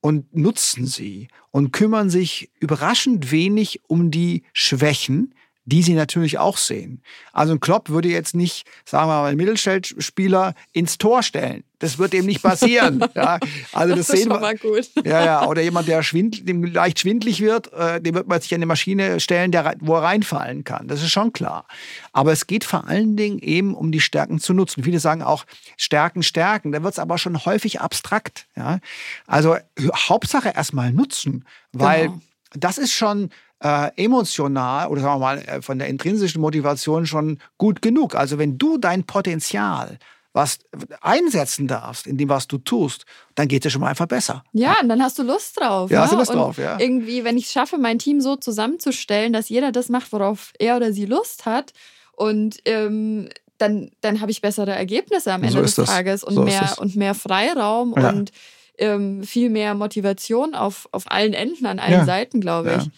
und nutzen sie und kümmern sich überraschend wenig um die Schwächen, die sie natürlich auch sehen. Also ein Klopp würde jetzt nicht, sagen wir mal, einen Mittelfeldspieler ins Tor stellen. Das wird eben nicht passieren. ja, also das, das sehen wir. Gut. Ja, ja. Oder jemand, der schwind, dem leicht schwindlig wird, äh, dem wird man sich an eine Maschine stellen, der, wo er reinfallen kann. Das ist schon klar. Aber es geht vor allen Dingen eben um die Stärken zu nutzen. Viele sagen auch Stärken, Stärken. Da wird es aber schon häufig abstrakt. Ja? Also Hauptsache erstmal nutzen, weil genau. das ist schon äh, emotional oder sagen wir mal äh, von der intrinsischen Motivation schon gut genug. Also wenn du dein Potenzial was einsetzen darfst in dem, was du tust, dann geht es schon mal einfach besser. Ja, und dann hast du Lust drauf. Ja, ne? hast du Lust und drauf, ja. Irgendwie, wenn ich es schaffe, mein Team so zusammenzustellen, dass jeder das macht, worauf er oder sie Lust hat und ähm, dann, dann habe ich bessere Ergebnisse am Ende so des. Tages und, so mehr, und mehr Freiraum ja. und ähm, viel mehr Motivation auf, auf allen Enden, an allen ja. Seiten, glaube ich.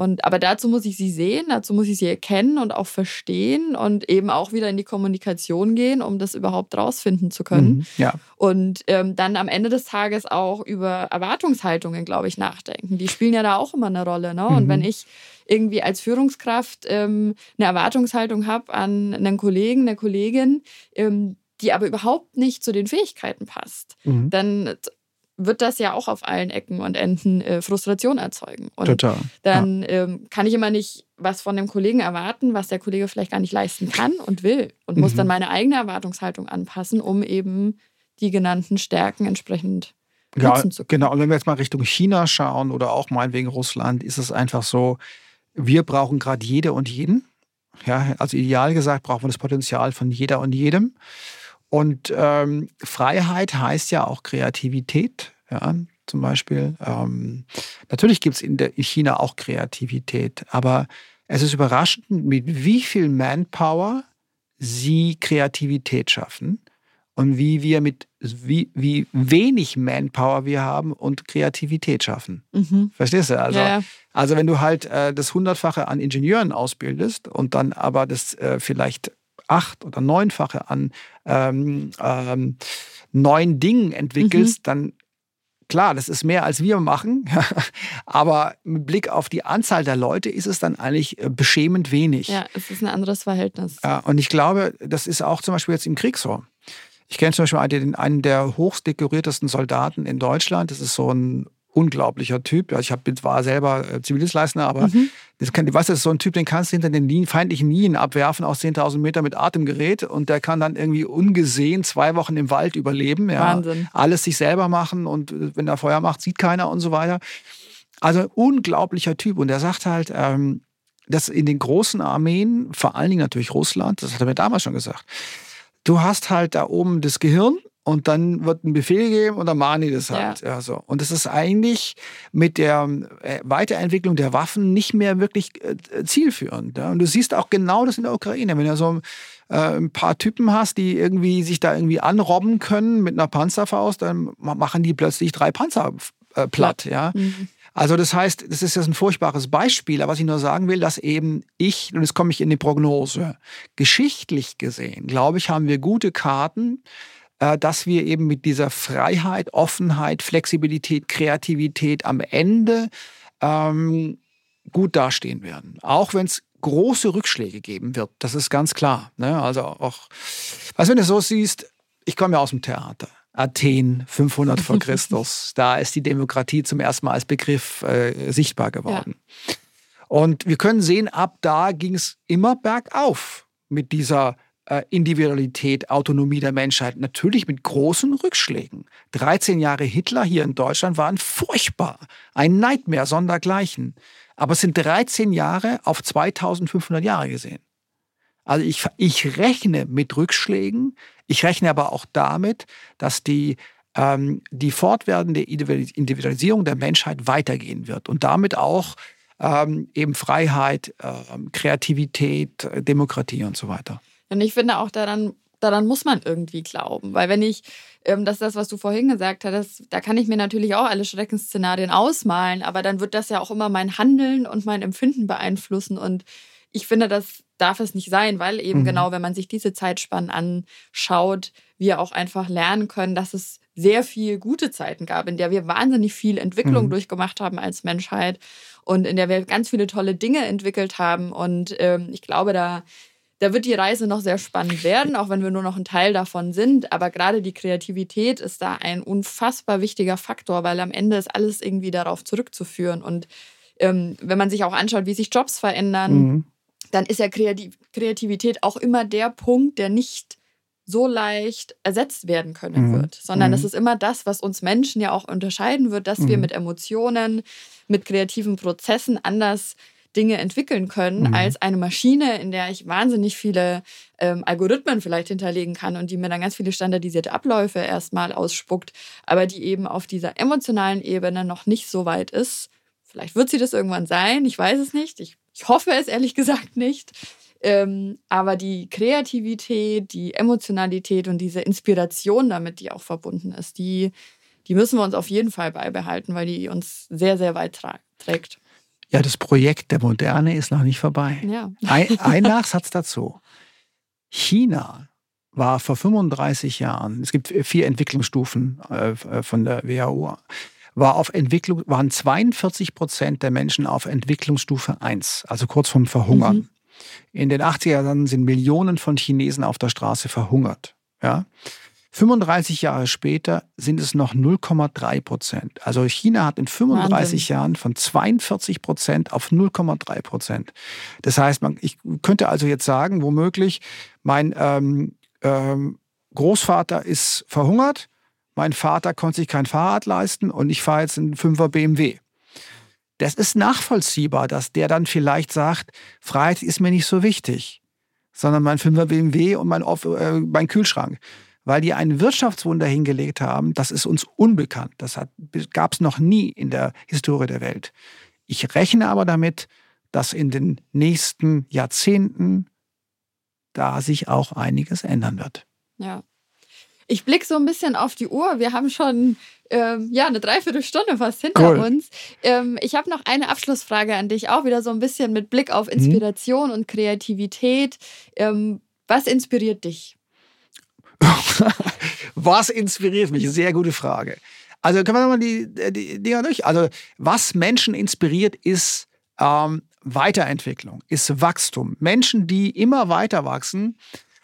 Und, aber dazu muss ich sie sehen, dazu muss ich sie erkennen und auch verstehen und eben auch wieder in die Kommunikation gehen, um das überhaupt rausfinden zu können. Mhm, ja. Und ähm, dann am Ende des Tages auch über Erwartungshaltungen, glaube ich, nachdenken. Die spielen ja da auch immer eine Rolle. Ne? Mhm. Und wenn ich irgendwie als Führungskraft ähm, eine Erwartungshaltung habe an einen Kollegen, eine Kollegin, ähm, die aber überhaupt nicht zu den Fähigkeiten passt, mhm. dann wird das ja auch auf allen Ecken und Enden äh, Frustration erzeugen. Und Total. dann ja. ähm, kann ich immer nicht was von dem Kollegen erwarten, was der Kollege vielleicht gar nicht leisten kann und will. Und mhm. muss dann meine eigene Erwartungshaltung anpassen, um eben die genannten Stärken entsprechend ja, nutzen zu können. Genau, und wenn wir jetzt mal Richtung China schauen oder auch meinetwegen Russland, ist es einfach so, wir brauchen gerade jede und jeden. Ja, also ideal gesagt brauchen wir das Potenzial von jeder und jedem. Und ähm, Freiheit heißt ja auch Kreativität. Ja, zum Beispiel. Ähm, natürlich gibt es in, in China auch Kreativität, aber es ist überraschend, mit wie viel Manpower sie Kreativität schaffen und wie wir mit wie, wie wenig Manpower wir haben und Kreativität schaffen. Mhm. Verstehst du? Also, ja. also wenn du halt äh, das Hundertfache an Ingenieuren ausbildest und dann aber das äh, vielleicht acht oder neunfache an ähm, ähm, neuen Dingen entwickelst, mhm. dann klar, das ist mehr als wir machen, aber mit Blick auf die Anzahl der Leute ist es dann eigentlich äh, beschämend wenig. Ja, es ist ein anderes Verhältnis. Ja, und ich glaube, das ist auch zum Beispiel jetzt im Krieg so. Ich kenne zum Beispiel einen, einen der hochdekoriertesten Soldaten in Deutschland. Das ist so ein unglaublicher Typ. Ja, ich hab, war selber äh, Zivildienstleister, aber mhm. das kann, weißt du, das ist so ein Typ, den kannst du hinter den Linien, feindlichen Linien abwerfen aus 10.000 Meter mit Atemgerät und der kann dann irgendwie ungesehen zwei Wochen im Wald überleben. Ja, Wahnsinn. Alles sich selber machen und äh, wenn er Feuer macht, sieht keiner und so weiter. Also unglaublicher Typ und er sagt halt, ähm, dass in den großen Armeen, vor allen Dingen natürlich Russland, das hat er mir damals schon gesagt, du hast halt da oben das Gehirn und dann wird ein Befehl gegeben und dann machen die das halt. Ja. ja so. Und das ist eigentlich mit der äh, Weiterentwicklung der Waffen nicht mehr wirklich äh, zielführend. Ja? Und du siehst auch genau das in der Ukraine. Wenn du so äh, ein paar Typen hast, die irgendwie sich da irgendwie anrobben können mit einer Panzerfaust, dann machen die plötzlich drei Panzer äh, platt. Ja. Mhm. Also das heißt, das ist jetzt ein furchtbares Beispiel, aber was ich nur sagen will, dass eben ich, und jetzt komme ich in die Prognose, geschichtlich gesehen, glaube ich, haben wir gute Karten, dass wir eben mit dieser Freiheit, Offenheit, Flexibilität, Kreativität am Ende ähm, gut dastehen werden. Auch wenn es große Rückschläge geben wird, das ist ganz klar. Ne? Also auch, was wenn du so siehst, ich komme ja aus dem Theater. Athen 500 vor Christus. Da ist die Demokratie zum ersten Mal als Begriff äh, sichtbar geworden. Ja. Und wir können sehen, ab da ging es immer bergauf mit dieser äh, Individualität, Autonomie der Menschheit, natürlich mit großen Rückschlägen. 13 Jahre Hitler hier in Deutschland waren furchtbar, ein Nightmare sondergleichen. Aber es sind 13 Jahre auf 2500 Jahre gesehen. Also ich, ich rechne mit Rückschlägen, ich rechne aber auch damit, dass die, ähm, die fortwährende Individualisierung der Menschheit weitergehen wird und damit auch ähm, eben Freiheit, ähm, Kreativität, Demokratie und so weiter. Und ich finde auch daran, daran muss man irgendwie glauben. Weil wenn ich, ähm, das ist das, was du vorhin gesagt hast, da kann ich mir natürlich auch alle Schreckensszenarien ausmalen, aber dann wird das ja auch immer mein Handeln und mein Empfinden beeinflussen. Und ich finde, das darf es nicht sein, weil eben mhm. genau, wenn man sich diese Zeitspannen anschaut, wir auch einfach lernen können, dass es sehr viel gute Zeiten gab, in der wir wahnsinnig viel Entwicklung mhm. durchgemacht haben als Menschheit und in der wir ganz viele tolle Dinge entwickelt haben. Und ähm, ich glaube, da da wird die Reise noch sehr spannend werden, auch wenn wir nur noch ein Teil davon sind. Aber gerade die Kreativität ist da ein unfassbar wichtiger Faktor, weil am Ende ist alles irgendwie darauf zurückzuführen. Und ähm, wenn man sich auch anschaut, wie sich Jobs verändern, mhm. dann ist ja Kreativität auch immer der Punkt, der nicht so leicht ersetzt werden können mhm. wird, sondern es mhm. ist immer das, was uns Menschen ja auch unterscheiden wird, dass mhm. wir mit Emotionen, mit kreativen Prozessen anders Dinge entwickeln können mhm. als eine Maschine, in der ich wahnsinnig viele ähm, Algorithmen vielleicht hinterlegen kann und die mir dann ganz viele standardisierte Abläufe erstmal ausspuckt, aber die eben auf dieser emotionalen Ebene noch nicht so weit ist. Vielleicht wird sie das irgendwann sein, ich weiß es nicht. Ich, ich hoffe es ehrlich gesagt nicht. Ähm, aber die Kreativität, die Emotionalität und diese Inspiration damit, die auch verbunden ist, die, die müssen wir uns auf jeden Fall beibehalten, weil die uns sehr, sehr weit trägt. Ja, das Projekt der Moderne ist noch nicht vorbei. Ja. Ein, ein Nachsatz dazu. China war vor 35 Jahren, es gibt vier Entwicklungsstufen äh, von der WHO, war auf Entwicklung, waren 42 Prozent der Menschen auf Entwicklungsstufe 1, also kurz vorm Verhungern. Mhm. In den 80er Jahren sind Millionen von Chinesen auf der Straße verhungert. Ja? 35 Jahre später sind es noch 0,3 Prozent. Also China hat in 35 Wahnsinn. Jahren von 42 Prozent auf 0,3 Prozent. Das heißt, man, ich könnte also jetzt sagen, womöglich, mein ähm, ähm, Großvater ist verhungert, mein Vater konnte sich kein Fahrrad leisten und ich fahre jetzt einen 5er BMW. Das ist nachvollziehbar, dass der dann vielleicht sagt, Freiheit ist mir nicht so wichtig, sondern mein 5er BMW und mein, äh, mein Kühlschrank. Weil die ein Wirtschaftswunder hingelegt haben, das ist uns unbekannt. Das gab es noch nie in der Historie der Welt. Ich rechne aber damit, dass in den nächsten Jahrzehnten da sich auch einiges ändern wird. Ja. Ich blicke so ein bisschen auf die Uhr. Wir haben schon ähm, ja, eine Dreiviertelstunde fast hinter cool. uns. Ähm, ich habe noch eine Abschlussfrage an dich, auch wieder so ein bisschen mit Blick auf mhm. Inspiration mhm. und Kreativität. Ähm, was inspiriert dich? was inspiriert mich? Sehr gute Frage. Also können wir mal die, die Dinger durch. Also was Menschen inspiriert, ist ähm, Weiterentwicklung, ist Wachstum. Menschen, die immer weiter wachsen,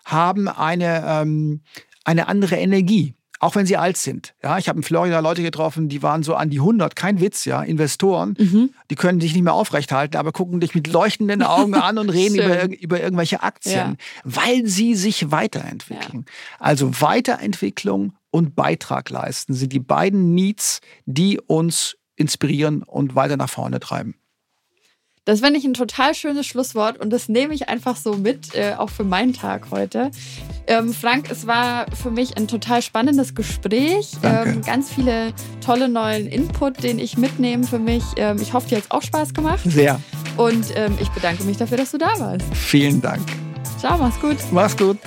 haben eine, ähm, eine andere Energie. Auch wenn sie alt sind. Ja, ich habe in Florida Leute getroffen, die waren so an die 100, kein Witz, ja, Investoren. Mhm. Die können sich nicht mehr aufrecht halten, aber gucken dich mit leuchtenden Augen an und reden über, über irgendwelche Aktien, ja. weil sie sich weiterentwickeln. Ja. Also Weiterentwicklung und Beitrag leisten sind die beiden Needs, die uns inspirieren und weiter nach vorne treiben. Das finde ich ein total schönes Schlusswort und das nehme ich einfach so mit, äh, auch für meinen Tag heute. Ähm, Frank, es war für mich ein total spannendes Gespräch. Ähm, ganz viele tolle neuen Input, den ich mitnehme für mich. Ähm, ich hoffe, dir hat es auch Spaß gemacht. Sehr. Und ähm, ich bedanke mich dafür, dass du da warst. Vielen Dank. Ciao, mach's gut. Mach's gut.